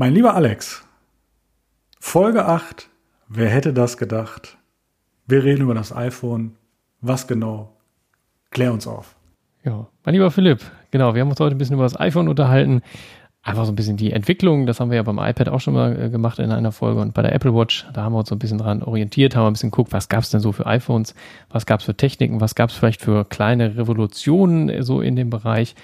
Mein lieber Alex, Folge 8, wer hätte das gedacht? Wir reden über das iPhone. Was genau? Klär uns auf. Ja, mein lieber Philipp, genau, wir haben uns heute ein bisschen über das iPhone unterhalten. Einfach so ein bisschen die Entwicklung, das haben wir ja beim iPad auch schon mal äh, gemacht in einer Folge und bei der Apple Watch, da haben wir uns so ein bisschen dran orientiert, haben ein bisschen geguckt, was gab es denn so für iPhones, was gab es für Techniken, was gab es vielleicht für kleine Revolutionen äh, so in dem Bereich.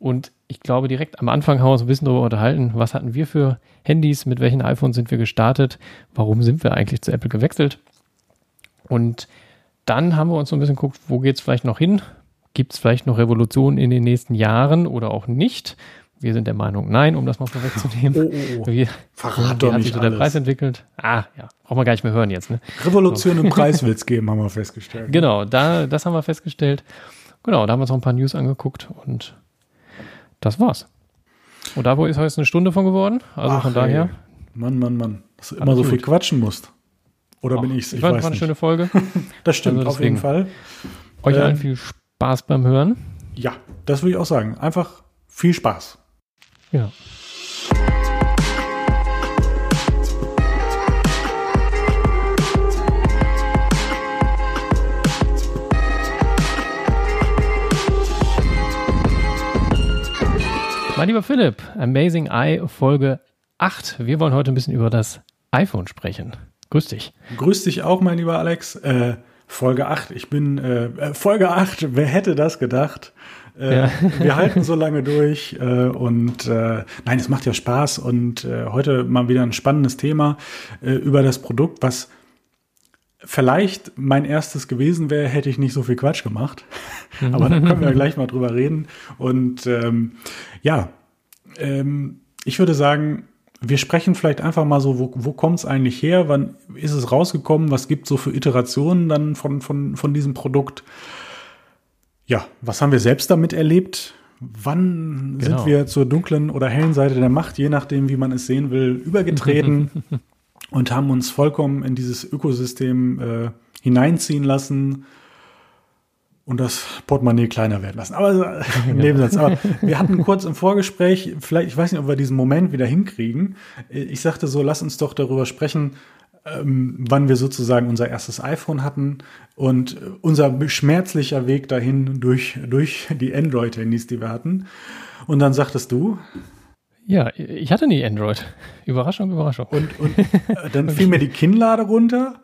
Und ich glaube, direkt am Anfang haben wir uns ein bisschen darüber unterhalten, was hatten wir für Handys, mit welchen iPhones sind wir gestartet, warum sind wir eigentlich zu Apple gewechselt. Und dann haben wir uns so ein bisschen geguckt, wo geht es vielleicht noch hin? Gibt es vielleicht noch Revolutionen in den nächsten Jahren oder auch nicht? Wir sind der Meinung, nein, um das mal vorwegzunehmen. Oh, oh, oh. Wie, Verrat doch hat nicht sich so der Preis entwickelt? Ah, ja, brauchen wir gar nicht mehr hören jetzt. Ne? Revolution im Preis will es geben, haben wir festgestellt. Genau, da, das haben wir festgestellt. Genau, da haben wir uns noch ein paar News angeguckt und das war's. Und da wo ist heute eine Stunde von geworden. Also Ach, von daher. Ey. Mann, Mann, Mann. Dass du immer so gut. viel quatschen musst. Oder Ach, bin ich's? Ich, Ich fand, weiß war eine schöne Folge. Das stimmt, Also auf jeden. Fall. Euch Ähm, allen viel Spaß beim Hören. Ja, das würde ich auch sagen. Einfach viel Spaß. Ja. Mein lieber Philipp, Amazing Eye Folge 8. Wir wollen heute ein bisschen über das iPhone sprechen. Grüß dich. Grüß dich auch, mein lieber Alex. Äh, Folge 8. Ich bin äh, äh, Folge 8. Wer hätte das gedacht? Äh, Ja. Wir halten so lange durch äh, und äh, nein, es macht ja Spaß und äh, heute mal wieder ein spannendes Thema äh, über das Produkt, was vielleicht mein erstes gewesen wäre, hätte ich nicht so viel Quatsch gemacht. Aber da können wir gleich mal drüber reden. Und ähm, ja, ähm, ich würde sagen, wir sprechen vielleicht einfach mal so, wo, wo kommt es eigentlich her? Wann ist es rausgekommen? Was gibt es so für Iterationen dann von, von, von diesem Produkt? Ja, was haben wir selbst damit erlebt? Wann Genau. sind wir zur dunklen oder hellen Seite der Macht, je nachdem, wie man es sehen will, übergetreten und haben uns vollkommen in dieses Ökosystem äh, hineinziehen lassen und das Portemonnaie kleiner werden lassen. Aber äh, im Nebensatz. Aber wir hatten kurz im Vorgespräch, vielleicht, ich weiß nicht, ob wir diesen Moment wieder hinkriegen. Ich sagte so, lass uns doch darüber sprechen, ähm, wann wir sozusagen unser erstes iPhone hatten und unser schmerzlicher Weg dahin durch, durch die Android-Handys, die wir hatten. Und dann sagtest du, Ja, ich hatte nie Android. Überraschung, Überraschung. Und, und äh, dann fiel mir die Kinnlade runter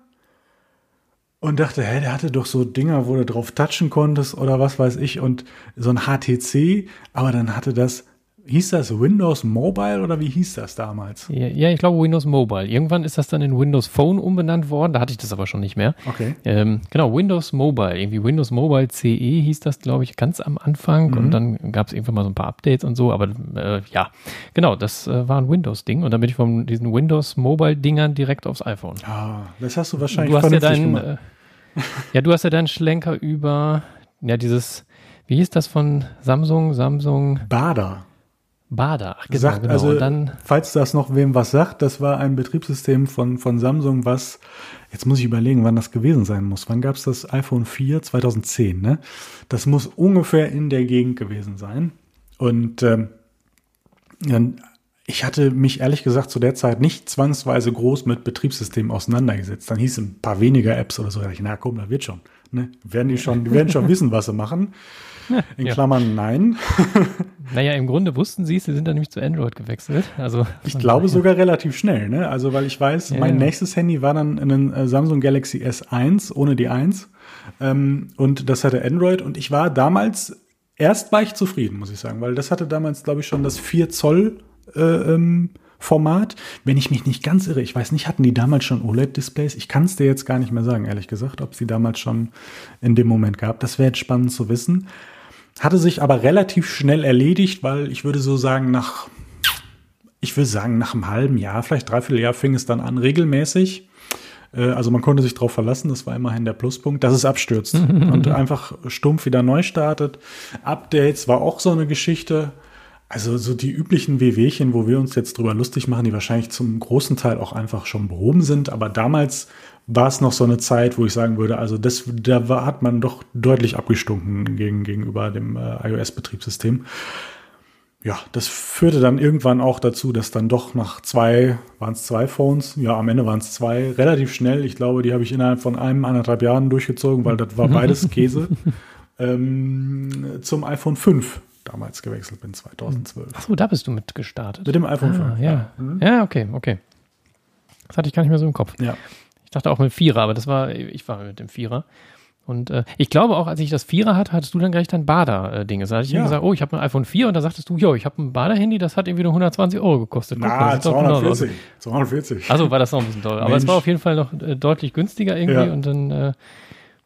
und dachte, hä, der hatte doch so Dinger, wo du drauf touchen konntest oder was weiß ich und so ein HTC, aber dann hatte das, hieß das Windows Mobile oder wie hieß das damals? Ja, ja, ich glaube Windows Mobile. Irgendwann ist das dann in Windows Phone umbenannt worden. Da hatte ich das aber schon nicht mehr. Okay. Ähm, genau, Windows Mobile. Irgendwie Windows Mobile CE hieß das, glaube ich, ganz am Anfang. Mhm. Und dann gab es irgendwann mal so ein paar Updates und so. Aber äh, ja, genau, das äh, war ein Windows-Ding. Und dann bin ich von diesen Windows Mobile-Dingern direkt aufs iPhone. Ah, das hast du wahrscheinlich Du hast ja deinen, äh, ja, du hast ja deinen Schlenker über, ja, dieses, wie hieß das von Samsung? Samsung Bader. Ach, genau, sagt, genau. also, dann, falls das noch wem was sagt, das war ein Betriebssystem von, von Samsung, was, jetzt muss ich überlegen, wann das gewesen sein muss. Wann gab es das iPhone 4? 2010, ne? Das muss ungefähr in der Gegend gewesen sein. Und ähm, ich hatte mich ehrlich gesagt zu der Zeit nicht zwangsweise groß mit Betriebssystemen auseinandergesetzt. Dann hieß es ein paar weniger Apps oder so. Da dachte ich, na komm, da wird schon. Ne? Werden die schon, die werden schon wissen, was sie machen. In Ja. Klammern nein. naja, im Grunde wussten sie es, sie sind dann nämlich zu Android gewechselt. Also, Ich glaube sogar relativ schnell, ne? Also, weil ich weiß, Ja, mein ja. nächstes Handy war dann ein äh, Samsung Galaxy S1 ohne die 1. Ähm, und das hatte Android. Und ich war damals, erst war ich zufrieden, muss ich sagen, weil das hatte damals, glaube ich, schon das 4 Zoll äh, ähm, Format. Wenn ich mich nicht ganz irre, ich weiß nicht, hatten die damals schon OLED-Displays? Ich kann es dir jetzt gar nicht mehr sagen, ehrlich gesagt, ob sie damals schon in dem Moment gab. Das wäre jetzt spannend zu wissen. Hatte sich aber relativ schnell erledigt, weil ich würde so sagen, nach ich will sagen, nach einem halben Jahr, vielleicht dreiviertel Jahr, fing es dann an, regelmäßig. Äh, Also man konnte sich darauf verlassen, das war immerhin der Pluspunkt, dass es abstürzt und einfach stumpf wieder neu startet. Updates war auch so eine Geschichte. Also so die üblichen WWchen, wo wir uns jetzt drüber lustig machen, die wahrscheinlich zum großen Teil auch einfach schon behoben sind. Aber damals war es noch so eine Zeit, wo ich sagen würde, also das, da war, hat man doch deutlich abgestunken gegen, gegenüber dem äh, iOS-Betriebssystem. ja, das führte dann irgendwann auch dazu, dass dann doch nach zwei, waren es zwei Phones, ja, am Ende waren es zwei, relativ schnell. Ich glaube, die habe ich innerhalb von einem, anderthalb Jahren durchgezogen, weil das war beides Käse, ähm, zum iPhone 5 damals gewechselt bin, 2012. Achso, da bist du mit gestartet. Mit dem iPhone ah, 5. Ja. Mhm. ja, okay, okay. Das hatte ich gar nicht mehr so im Kopf. Ja. Ich dachte auch mit Vierer, aber das war, ich war mit dem Vierer. Und äh, ich glaube auch, als ich das Vierer hatte, hattest du dann gleich dein Bader-Ding. Da hatte ich ja. gesagt, oh, ich habe ein iPhone 4 und da sagtest du, jo, ich habe ein Bader-Handy, das hat irgendwie nur 120 Euro gekostet. Guck, Na, 240. 240. Also war das noch ein bisschen teurer. Aber es war auf jeden Fall noch äh, deutlich günstiger irgendwie ja. und dann, äh,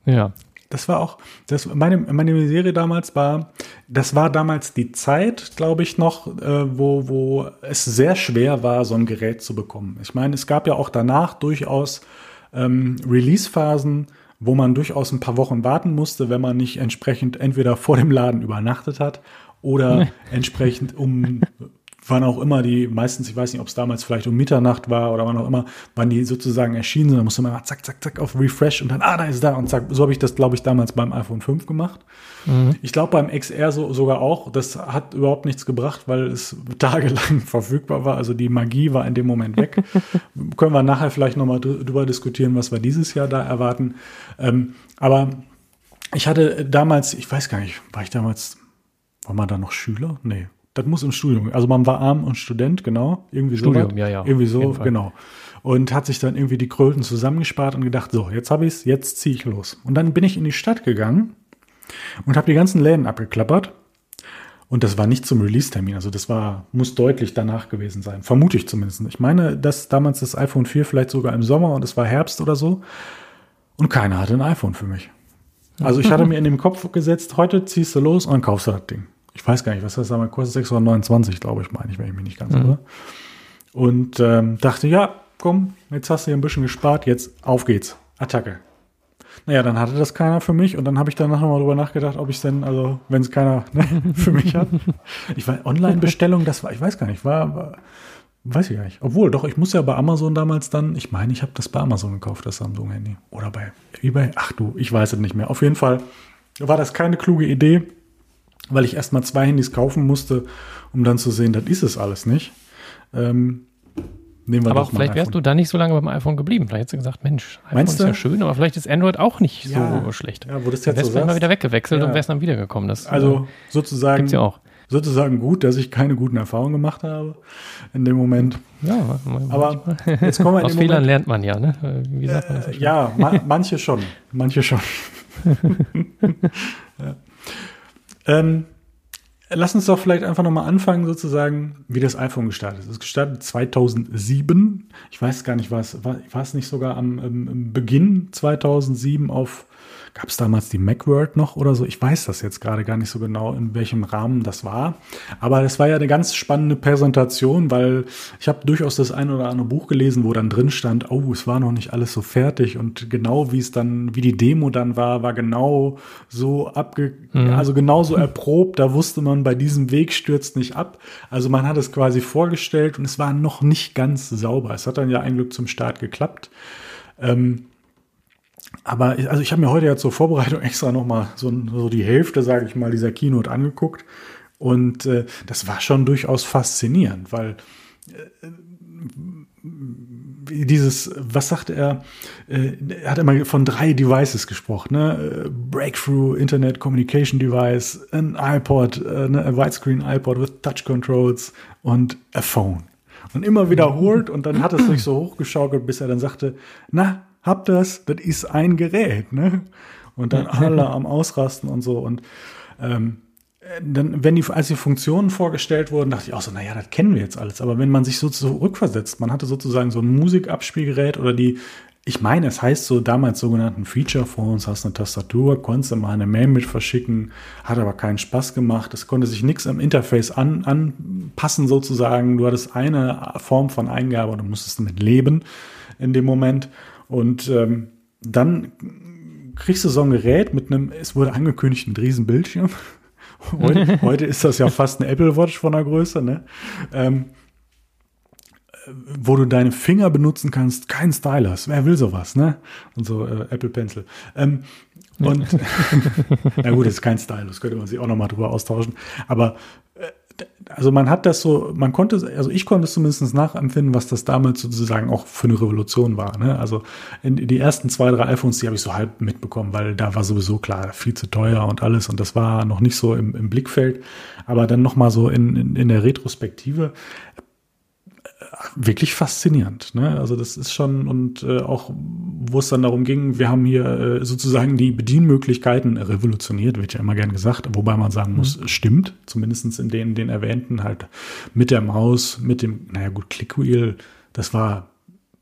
ja. Das war auch, das, meine, meine Serie damals war, das war damals die Zeit, glaube ich, noch, äh, wo, wo es sehr schwer war, so ein Gerät zu bekommen. Ich meine, es gab ja auch danach durchaus ähm, Release-Phasen, wo man durchaus ein paar Wochen warten musste, wenn man nicht entsprechend entweder vor dem Laden übernachtet hat oder entsprechend um wann auch immer die, meistens, ich weiß nicht, ob es damals vielleicht um Mitternacht war oder wann auch immer, wann die sozusagen erschienen sind, dann musste man mal zack, zack, zack auf Refresh und dann, ah, da ist da und zack. So habe ich das, glaube ich, damals beim iPhone 5 gemacht. Mhm. Ich glaube beim XR so, sogar auch. Das hat überhaupt nichts gebracht, weil es tagelang verfügbar war. Also die Magie war in dem Moment weg. Können wir nachher vielleicht nochmal drüber diskutieren, was wir dieses Jahr da erwarten. Ähm, aber ich hatte damals, ich weiß gar nicht, war ich damals, war man da noch Schüler? Nee, das muss im Studium. Also man war arm und Student, genau. Irgendwie so. Studium, ja, ja. Irgendwie so, genau. Und hat sich dann irgendwie die Kröten zusammengespart und gedacht, so, jetzt habe ich es, jetzt ziehe ich los. Und dann bin ich in die Stadt gegangen und habe die ganzen Läden abgeklappert. Und das war nicht zum Release-Termin. Also das war, muss deutlich danach gewesen sein. Vermute ich zumindest. Ich meine, dass damals das iPhone 4 vielleicht sogar im Sommer und es war Herbst oder so. Und keiner hatte ein iPhone für mich. Also ich hatte mir in den Kopf gesetzt, heute ziehst du los und dann kaufst du das Ding ich weiß gar nicht, was das damals kostet, 629, glaube ich, meine ich, wenn ich mich nicht ganz mhm. irre. Und ähm, dachte, ja, komm, jetzt hast du hier ein bisschen gespart, jetzt auf geht's, Attacke. Naja, dann hatte das keiner für mich und dann habe ich danach nochmal drüber nachgedacht, ob ich es denn, also wenn es keiner ne, für mich hat. Ich war Online-Bestellung, das war, ich weiß gar nicht, war, war, weiß ich gar nicht. Obwohl, doch, ich muss ja bei Amazon damals dann, ich meine, ich habe das bei Amazon gekauft, das Samsung-Handy. Oder bei eBay, ach du, ich weiß es nicht mehr. Auf jeden Fall war das keine kluge Idee weil ich erstmal zwei Handys kaufen musste, um dann zu sehen, das ist es alles nicht. Ähm, nehmen wir aber doch vielleicht wärst du da nicht so lange beim iPhone geblieben. Vielleicht hättest du gesagt, Mensch, iPhone Meinst ist du? ja schön, aber vielleicht ist Android auch nicht ja, so schlecht. Ja, wo das jetzt wärst so mal wieder weggewechselt ja. und wärst dann wiedergekommen. Das, also äh, sozusagen, ja auch. sozusagen gut, dass ich keine guten Erfahrungen gemacht habe in dem Moment. Ja, aber jetzt kommen wir Aus Fehlern Moment, lernt man ja, ne? Wie sagt man das? Äh, ja, ma manche schon, manche schon. ja. Ähm, Lass uns doch vielleicht einfach nochmal anfangen, sozusagen, wie das iPhone gestartet ist. Es ist gestartet 2007. Ich weiß gar nicht, war es, war, war es nicht sogar am, am Beginn 2007 auf Gab es damals die Macworld noch oder so? Ich weiß das jetzt gerade gar nicht so genau, in welchem Rahmen das war. Aber das war ja eine ganz spannende Präsentation, weil ich habe durchaus das ein oder andere Buch gelesen, wo dann drin stand, oh, es war noch nicht alles so fertig und genau wie es dann, wie die Demo dann war, war genau so abge, mhm. also genauso erprobt. Da wusste man, bei diesem Weg stürzt nicht ab. Also man hat es quasi vorgestellt und es war noch nicht ganz sauber. Es hat dann ja ein Glück zum Start geklappt. Ähm, aber ich, also ich habe mir heute ja zur Vorbereitung extra noch mal so, so die Hälfte, sage ich mal, dieser Keynote angeguckt und äh, das war schon durchaus faszinierend, weil äh, dieses, was sagte er? Äh, er hat immer von drei Devices gesprochen, ne? Breakthrough Internet Communication Device, ein iPod, äh, ne? ein Widescreen iPod with Touch Controls und a Phone. Und immer wiederholt und dann hat es sich so hochgeschaukelt, bis er dann sagte, na, habt das, das ist ein Gerät, ne? Und dann alle am Ausrasten und so. Und ähm, dann, wenn die, als die Funktionen vorgestellt wurden, dachte ich auch so, naja, das kennen wir jetzt alles. Aber wenn man sich so zurückversetzt, man hatte sozusagen so ein Musikabspielgerät oder die, ich meine, es heißt so damals sogenannten Feature Phones, hast eine Tastatur, konntest mal eine Mail mit verschicken, hat aber keinen Spaß gemacht. Es konnte sich nichts am Interface an, anpassen sozusagen. Du hattest eine Form von Eingabe und du musstest damit leben in dem Moment. Und ähm, dann kriegst du so ein Gerät mit einem, es wurde angekündigt, ein riesen Bildschirm. heute, heute ist das ja fast eine Apple Watch von der Größe, ne? Ähm, wo du deine Finger benutzen kannst, kein Stylus. Wer will sowas, ne? Und so äh, Apple Pencil. Ähm, und na gut, das ist kein Stylus, könnte man sich auch noch mal drüber austauschen. Aber also man hat das so, man konnte, also ich konnte es zumindest nachempfinden, was das damals sozusagen auch für eine Revolution war. Ne? Also in, in die ersten zwei, drei iPhones, die habe ich so halb mitbekommen, weil da war sowieso klar, viel zu teuer und alles und das war noch nicht so im, im Blickfeld. Aber dann nochmal so in, in, in der Retrospektive wirklich faszinierend. Ne? Also das ist schon und äh, auch, wo es dann darum ging, wir haben hier äh, sozusagen die Bedienmöglichkeiten revolutioniert, wird ja immer gern gesagt, wobei man sagen muss, mhm. stimmt, zumindestens in den, den erwähnten halt mit der Maus, mit dem, naja gut, Clickwheel, das war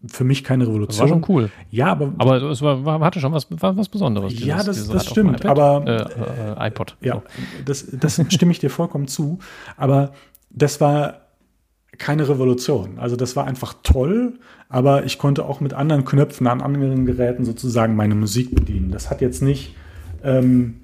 für mich keine Revolution. Das war schon cool. Ja, aber. Aber es war, war hatte schon was, war was Besonderes. Dieses, ja, das, das stimmt. Aber. Äh, äh, iPod. Ja, so. das, das stimme ich dir vollkommen zu. Aber das war keine Revolution. Also das war einfach toll, aber ich konnte auch mit anderen Knöpfen an anderen Geräten sozusagen meine Musik bedienen. Das hat jetzt nicht, ähm,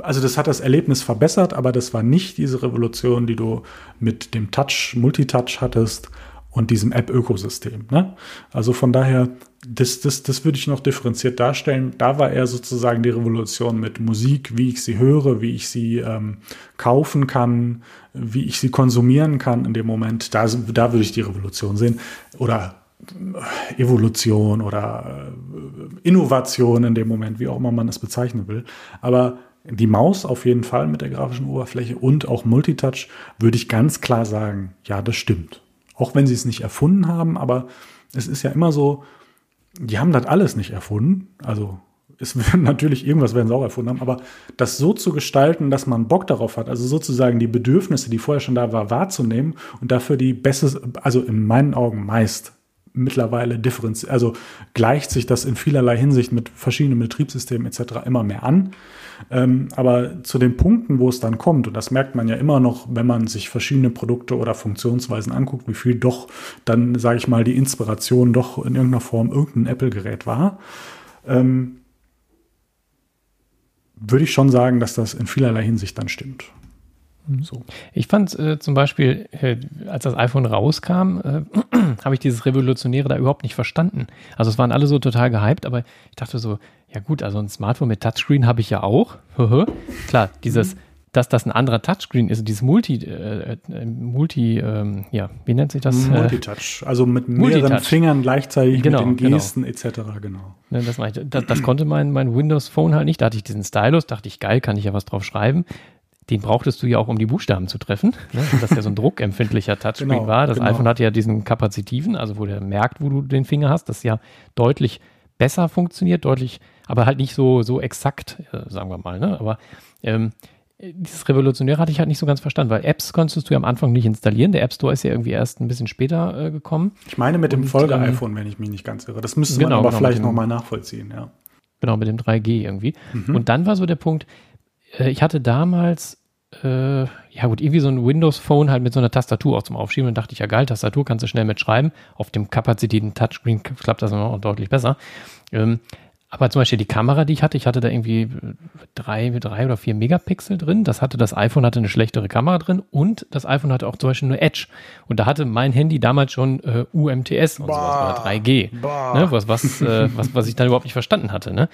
also das hat das Erlebnis verbessert, aber das war nicht diese Revolution, die du mit dem Touch, Multitouch hattest und diesem App-Ökosystem. Ne? Also von daher, das, das, das würde ich noch differenziert darstellen. Da war eher sozusagen die Revolution mit Musik, wie ich sie höre, wie ich sie ähm, kaufen kann, wie ich sie konsumieren kann in dem Moment. Da, da würde ich die Revolution sehen. Oder äh, Evolution oder äh, Innovation in dem Moment, wie auch immer man es bezeichnen will. Aber die Maus auf jeden Fall mit der grafischen Oberfläche und auch Multitouch würde ich ganz klar sagen, ja, das stimmt. Auch wenn sie es nicht erfunden haben, aber es ist ja immer so, die haben das alles nicht erfunden. Also es werden natürlich irgendwas werden sie auch erfunden haben, aber das so zu gestalten, dass man Bock darauf hat, also sozusagen die Bedürfnisse, die vorher schon da war, wahrzunehmen und dafür die beste, also in meinen Augen meist mittlerweile differenziert, also gleicht sich das in vielerlei Hinsicht mit verschiedenen Betriebssystemen etc. immer mehr an. Ähm, aber zu den Punkten, wo es dann kommt, und das merkt man ja immer noch, wenn man sich verschiedene Produkte oder Funktionsweisen anguckt, wie viel doch dann, sage ich mal, die Inspiration doch in irgendeiner Form irgendein Apple-Gerät war, ähm, würde ich schon sagen, dass das in vielerlei Hinsicht dann stimmt. Mhm. So. Ich fand äh, zum Beispiel, äh, als das iPhone rauskam, äh, habe ich dieses Revolutionäre da überhaupt nicht verstanden. Also es waren alle so total gehypt, aber ich dachte so, ja gut, also ein Smartphone mit Touchscreen habe ich ja auch. Klar, dieses, mhm. dass das ein anderer Touchscreen ist, dieses Multi, äh, äh, Multi, ähm, ja, wie nennt sich das? Multitouch, also mit mehreren Multitouch. Fingern gleichzeitig genau, mit den genau. Gesten genau. etc. Genau. Ne, das, das, das konnte mein, mein Windows Phone halt nicht. Da hatte ich diesen Stylus, dachte ich, geil, kann ich ja was drauf schreiben den brauchtest du ja auch, um die Buchstaben zu treffen. Ne? Das ja so ein druckempfindlicher Touchscreen genau, war. Das genau. iPhone hatte ja diesen kapazitiven, also wo der merkt, wo du den Finger hast, das ja deutlich besser funktioniert, deutlich, aber halt nicht so, so exakt, äh, sagen wir mal. Ne? Aber ähm, dieses Revolutionäre hatte ich halt nicht so ganz verstanden, weil Apps konntest du ja am Anfang nicht installieren. Der App Store ist ja irgendwie erst ein bisschen später äh, gekommen. Ich meine mit dem Folge-iPhone, wenn ich mich nicht ganz irre. Das müsste genau, man aber genau, vielleicht nochmal nachvollziehen, ja. Genau, mit dem 3G irgendwie. Mhm. Und dann war so der Punkt, äh, ich hatte damals äh, ja gut, irgendwie so ein Windows-Phone halt mit so einer Tastatur auch zum Aufschieben. Und dachte ich, ja geil, Tastatur kannst du schnell mitschreiben. Auf dem kapazitiven Touchscreen klappt das noch deutlich besser. Ähm, aber zum Beispiel die Kamera, die ich hatte, ich hatte da irgendwie drei, drei oder vier Megapixel drin. Das hatte das iPhone hatte eine schlechtere Kamera drin und das iPhone hatte auch zum Beispiel nur Edge. Und da hatte mein Handy damals schon äh, UMTS und bah, sowas oder 3G. Ne, was, was, äh, was, was ich dann überhaupt nicht verstanden hatte. Ne?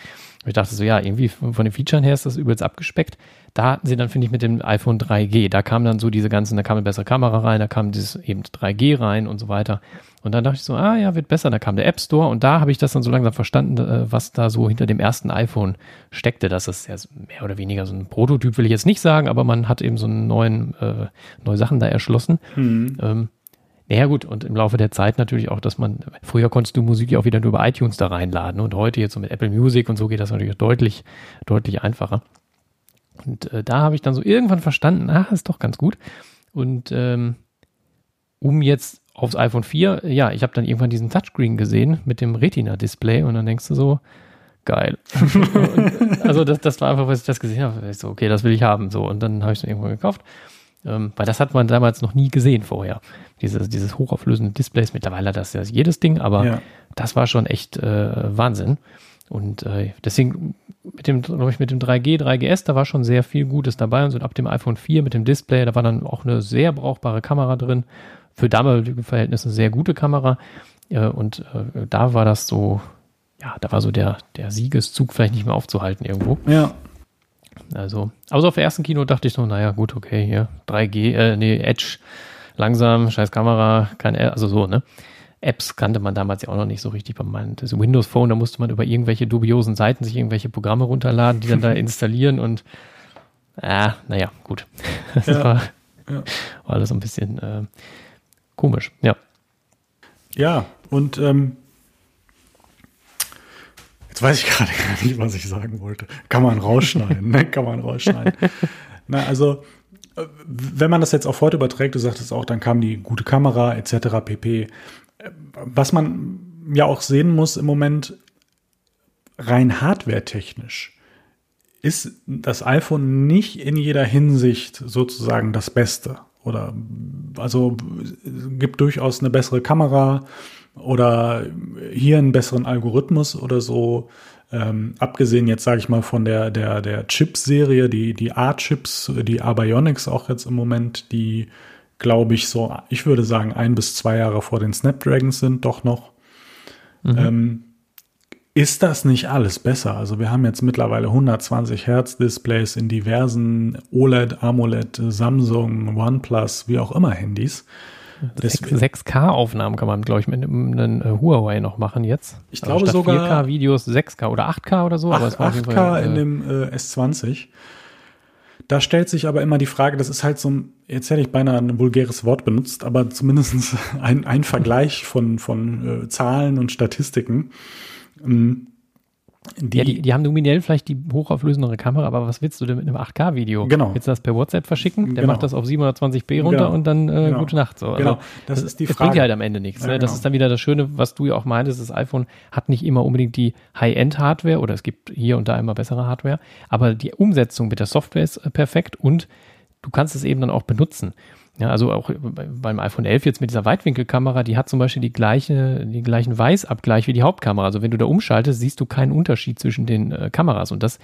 ich dachte so, ja, irgendwie von den Features her ist das übelst abgespeckt. Da hatten sie dann, finde ich, mit dem iPhone 3G, da kam dann so diese ganzen, da kam eine bessere Kamera rein, da kam dieses eben 3G rein und so weiter. Und dann dachte ich so, ah ja, wird besser. Da kam der App Store und da habe ich das dann so langsam verstanden, äh, was da so hinter dem ersten iPhone steckte. Das ist ja mehr oder weniger so ein Prototyp, will ich jetzt nicht sagen, aber man hat eben so einen neuen, äh, neue Sachen da erschlossen. Mhm. Ähm, naja gut, und im Laufe der Zeit natürlich auch, dass man, früher konntest du Musik ja auch wieder nur über iTunes da reinladen und heute jetzt so mit Apple Music und so geht das natürlich deutlich, deutlich einfacher. Und äh, da habe ich dann so irgendwann verstanden, ach, ist doch ganz gut. Und ähm, um jetzt aufs iPhone 4, ja, ich habe dann irgendwann diesen Touchscreen gesehen mit dem Retina-Display und dann denkst du so, geil. und, also das, das war einfach, was ich das gesehen habe. Ich so, okay, das will ich haben. So, und dann habe ich es irgendwann gekauft. Ähm, weil das hat man damals noch nie gesehen vorher. Dieses, dieses hochauflösende Displays. Mittlerweile hat das ja jedes Ding, aber ja. das war schon echt äh, Wahnsinn. Und äh, deswegen mit dem, glaube ich, mit dem 3G, 3GS, da war schon sehr viel Gutes dabei. Und so ab dem iPhone 4 mit dem Display, da war dann auch eine sehr brauchbare Kamera drin. Für damalige Verhältnisse eine sehr gute Kamera. Äh, und äh, da war das so, ja, da war so der, der Siegeszug vielleicht nicht mehr aufzuhalten irgendwo. Ja. Also, außer auf der ersten Kino dachte ich noch, naja, gut, okay, hier 3G, äh, nee, Edge, langsam, scheiß Kamera, kein, also so, ne? Apps kannte man damals ja auch noch nicht so richtig. Bei meinem das Windows Phone, da musste man über irgendwelche dubiosen Seiten sich irgendwelche Programme runterladen, die dann da installieren und ah, naja, gut. Das ja, war, ja. war alles ein bisschen äh, komisch, ja. Ja, und ähm, jetzt weiß ich gerade gar nicht, was ich sagen wollte. Kann man rausschneiden, ne? Kann man rausschneiden. Na, also, äh, wenn man das jetzt auf heute überträgt, du sagtest auch, dann kam die gute Kamera etc. pp was man ja auch sehen muss im Moment, rein hardware-technisch ist das iPhone nicht in jeder Hinsicht sozusagen das Beste. Oder also gibt durchaus eine bessere Kamera oder hier einen besseren Algorithmus oder so. Ähm, abgesehen jetzt sage ich mal von der der der Chip-Serie, die die A-Chips, die A-Bionics auch jetzt im Moment, die glaube ich, so, ich würde sagen, ein bis zwei Jahre vor den Snapdragons sind, doch noch. Mhm. Ähm, ist das nicht alles besser? Also wir haben jetzt mittlerweile 120 Hertz Displays in diversen OLED, AMOLED, Samsung, OnePlus, wie auch immer Handys. 6K-Aufnahmen kann man, glaube ich, mit einem äh, Huawei noch machen jetzt. Ich also glaube sogar 4K-Videos 6K oder 8K oder so. 8, 8K Fall, in äh, dem äh, S20. Da stellt sich aber immer die Frage, das ist halt so jetzt hätte ich beinahe ein vulgäres Wort benutzt, aber zumindest ein, ein Vergleich von, von äh, Zahlen und Statistiken. Ähm, die, ja, die, die, haben nominell vielleicht die hochauflösendere Kamera, aber was willst du denn mit einem 8K-Video? Genau. Willst du das per WhatsApp verschicken? Der genau. macht das auf 720p runter genau. und dann äh, genau. gute Nacht. So. Also, genau, das, ist die Frage. Das bringt ja halt am Ende nichts. Ja, ne? Das genau. ist dann wieder das Schöne, was du ja auch meintest, das iPhone hat nicht immer unbedingt die High-End-Hardware oder es gibt hier und da immer bessere Hardware, aber die Umsetzung mit der Software ist äh, perfekt und du kannst es eben dann auch benutzen. Ja, also auch beim iPhone 11 jetzt mit dieser Weitwinkelkamera, die hat zum Beispiel die gleiche, die gleichen Weißabgleich wie die Hauptkamera. Also wenn du da umschaltest, siehst du keinen Unterschied zwischen den äh, Kameras und das,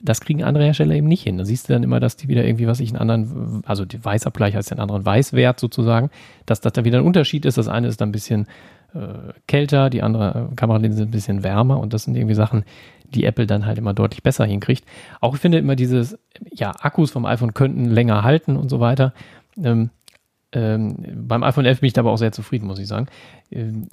das kriegen andere Hersteller eben nicht hin. Da siehst du dann immer, dass die wieder irgendwie, was ich einen anderen, also die Weißabgleich heißt den anderen Weißwert sozusagen, dass das da wieder ein Unterschied ist. Das eine ist dann ein bisschen äh, kälter, die andere äh, Kameralinse ein bisschen wärmer und das sind irgendwie Sachen, die Apple dann halt immer deutlich besser hinkriegt. Auch ich finde immer dieses, ja, Akkus vom iPhone könnten länger halten und so weiter. Ähm, ähm, beim iPhone 11 bin ich da aber auch sehr zufrieden, muss ich sagen. Ähm,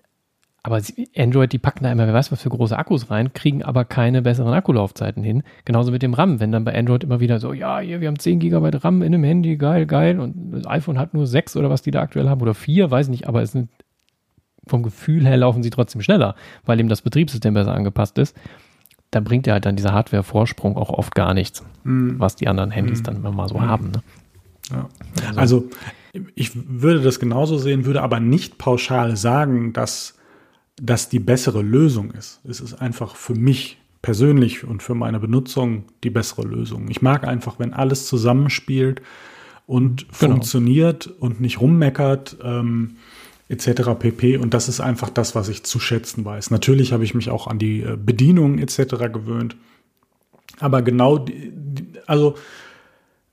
aber Android, die packen da immer, wer weiß was für große Akkus rein, kriegen aber keine besseren Akkulaufzeiten hin. Genauso mit dem RAM, wenn dann bei Android immer wieder so, ja, hier, wir haben 10 GB RAM in einem Handy, geil, geil. Und das iPhone hat nur 6 oder was die da aktuell haben oder 4, weiß nicht, aber es sind vom Gefühl her laufen sie trotzdem schneller, weil eben das Betriebssystem besser angepasst ist. Da bringt ja halt dann dieser Hardware-Vorsprung auch oft gar nichts, mm. was die anderen Handys mm. dann immer mal so mm. haben. Ne? Ja. Also ich würde das genauso sehen, würde aber nicht pauschal sagen, dass das die bessere Lösung ist. Es ist einfach für mich persönlich und für meine Benutzung die bessere Lösung. Ich mag einfach, wenn alles zusammenspielt und genau. funktioniert und nicht rummeckert. Ähm, etc. pp. Und das ist einfach das, was ich zu schätzen weiß. Natürlich habe ich mich auch an die äh, Bedienung etc. gewöhnt. Aber genau, die, also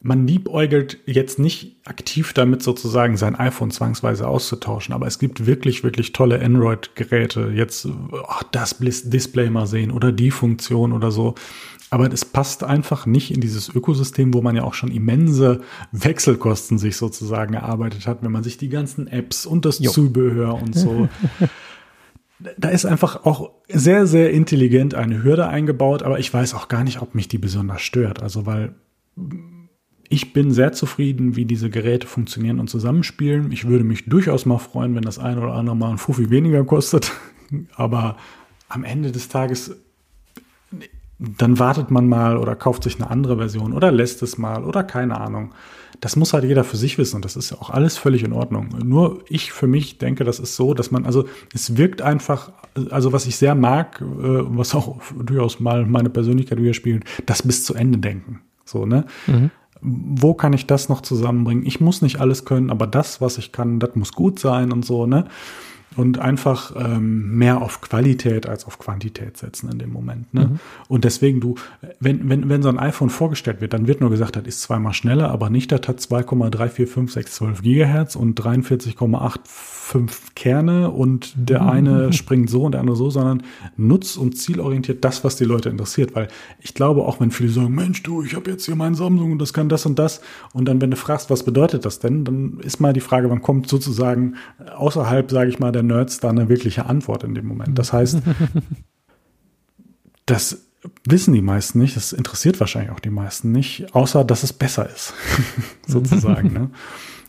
man liebäugelt jetzt nicht aktiv damit sozusagen sein iPhone zwangsweise auszutauschen, aber es gibt wirklich, wirklich tolle Android-Geräte. Jetzt oh, das Display mal sehen oder die Funktion oder so. Aber es passt einfach nicht in dieses Ökosystem, wo man ja auch schon immense Wechselkosten sich sozusagen erarbeitet hat, wenn man sich die ganzen Apps und das jo. Zubehör und so. da ist einfach auch sehr, sehr intelligent eine Hürde eingebaut, aber ich weiß auch gar nicht, ob mich die besonders stört. Also, weil ich bin sehr zufrieden, wie diese Geräte funktionieren und zusammenspielen. Ich würde mich durchaus mal freuen, wenn das ein oder andere mal ein Fuffi weniger kostet. Aber am Ende des Tages, dann wartet man mal oder kauft sich eine andere Version oder lässt es mal oder keine Ahnung. Das muss halt jeder für sich wissen und das ist ja auch alles völlig in Ordnung. Nur ich für mich denke, das ist so, dass man, also es wirkt einfach, also was ich sehr mag, äh, was auch durchaus mal meine Persönlichkeit widerspiegelt, das bis zu Ende denken. So, ne? Mhm wo kann ich das noch zusammenbringen? Ich muss nicht alles können, aber das, was ich kann, das muss gut sein und so, ne? Und einfach ähm, mehr auf Qualität als auf Quantität setzen in dem Moment. Ne? Mhm. Und deswegen du, wenn, wenn, wenn so ein iPhone vorgestellt wird, dann wird nur gesagt, das ist zweimal schneller, aber nicht, das hat 2,34562 Gigahertz und 43,85 Kerne und der mhm. eine springt so und der andere so, sondern nutz- und zielorientiert das, was die Leute interessiert. Weil ich glaube, auch wenn viele sagen, Mensch, du, ich habe jetzt hier meinen Samsung und das kann das und das. Und dann, wenn du fragst, was bedeutet das denn, dann ist mal die Frage, wann kommt sozusagen außerhalb, sage ich mal, der Nerds da eine wirkliche Antwort in dem Moment. Das heißt, das wissen die meisten nicht, das interessiert wahrscheinlich auch die meisten nicht, außer dass es besser ist, sozusagen. ne?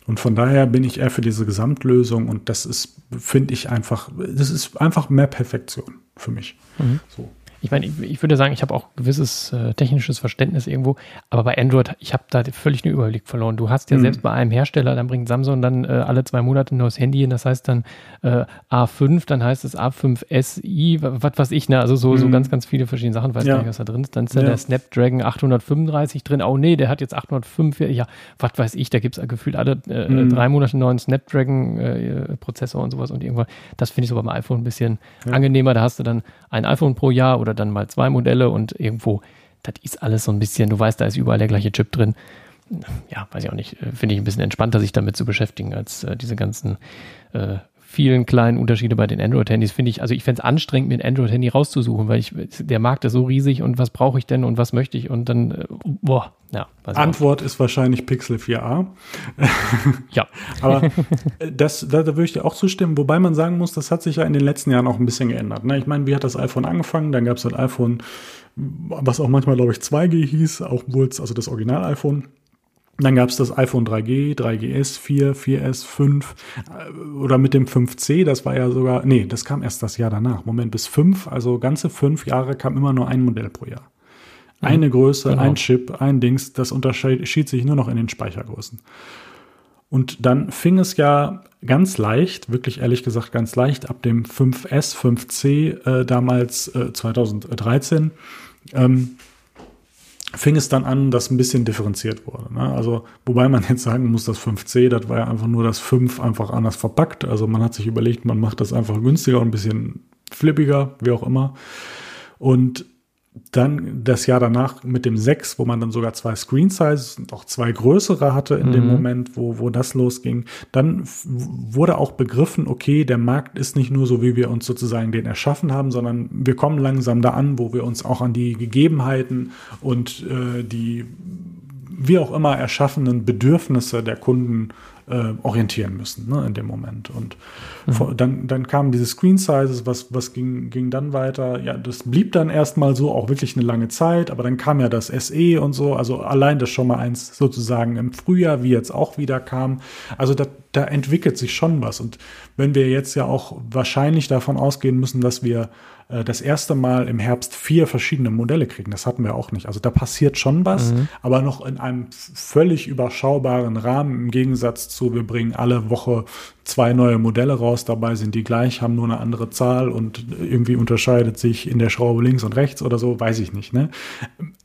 Und von daher bin ich eher für diese Gesamtlösung und das ist, finde ich einfach, das ist einfach mehr Perfektion für mich. Mhm. So ich meine, ich, ich, würde sagen, ich habe auch gewisses äh, technisches Verständnis irgendwo, aber bei Android, ich habe da völlig den Überblick verloren. Du hast ja mhm. selbst bei einem Hersteller, dann bringt Samsung dann äh, alle zwei Monate ein neues Handy hin, das heißt dann äh, A5, dann heißt es A5 SI, was weiß ich, ne? Also so, mhm. so ganz, ganz viele verschiedene Sachen, weiß ja. gar nicht, was da drin ist. Dann ist da ja. der Snapdragon 835 drin. Oh nee, der hat jetzt 805, ja, was weiß ich, da gibt es gefühlt alle äh, mhm. drei Monate einen neuen Snapdragon-Prozessor äh, und sowas und irgendwann, das finde ich so beim iPhone ein bisschen ja. angenehmer. Da hast du dann ein iPhone pro Jahr oder oder dann mal zwei Modelle und irgendwo, das ist alles so ein bisschen, du weißt, da ist überall der gleiche Chip drin. Ja, weiß ich auch nicht, äh, finde ich ein bisschen entspannter, sich damit zu beschäftigen, als äh, diese ganzen äh, vielen kleinen Unterschiede bei den Android-Handys finde ich, also ich fände es anstrengend, mir ein Android-Handy rauszusuchen, weil ich, der Markt ist so riesig und was brauche ich denn und was möchte ich und dann, äh, boah, ja. Antwort ist wahrscheinlich Pixel 4a. ja. Aber äh, das, da, da würde ich dir auch zustimmen, wobei man sagen muss, das hat sich ja in den letzten Jahren auch ein bisschen geändert. Ne? Ich meine, wie hat das iPhone angefangen? Dann gab es das iPhone, was auch manchmal, glaube ich, 2G hieß, auch wohl, also das Original-iPhone. Dann gab es das iPhone 3G, 3GS, 4, 4S, 5 oder mit dem 5C, das war ja sogar, nee, das kam erst das Jahr danach. Moment, bis 5, also ganze fünf Jahre kam immer nur ein Modell pro Jahr. Eine mhm, Größe, genau. ein Chip, ein Dings, das unterschied sich nur noch in den Speichergrößen. Und dann fing es ja ganz leicht, wirklich ehrlich gesagt ganz leicht, ab dem 5S, 5C äh, damals äh, 2013, ähm, fing es dann an, dass ein bisschen differenziert wurde. Ne? Also, wobei man jetzt sagen muss, das 5C, das war ja einfach nur das 5 einfach anders verpackt. Also man hat sich überlegt, man macht das einfach günstiger und ein bisschen flippiger, wie auch immer. Und dann das Jahr danach mit dem 6, wo man dann sogar zwei Screen Sizes und auch zwei größere hatte in mhm. dem Moment, wo, wo das losging. Dann wurde auch begriffen, okay, der Markt ist nicht nur so, wie wir uns sozusagen den erschaffen haben, sondern wir kommen langsam da an, wo wir uns auch an die Gegebenheiten und äh, die wie auch immer erschaffenen Bedürfnisse der Kunden äh, orientieren müssen ne, in dem Moment. Und mhm. dann, dann kamen diese Screen Sizes, was, was ging, ging dann weiter? Ja, das blieb dann erstmal so, auch wirklich eine lange Zeit, aber dann kam ja das SE und so, also allein das schon mal eins sozusagen im Frühjahr, wie jetzt auch wieder kam. Also da, da entwickelt sich schon was. Und wenn wir jetzt ja auch wahrscheinlich davon ausgehen müssen, dass wir äh, das erste Mal im Herbst vier verschiedene Modelle kriegen. Das hatten wir auch nicht. Also da passiert schon was, mhm. aber noch in einem völlig überschaubaren Rahmen im Gegensatz zu, wir bringen alle Woche zwei neue Modelle raus, dabei sind die gleich, haben nur eine andere Zahl und irgendwie unterscheidet sich in der Schraube links und rechts oder so, weiß ich nicht. Ne?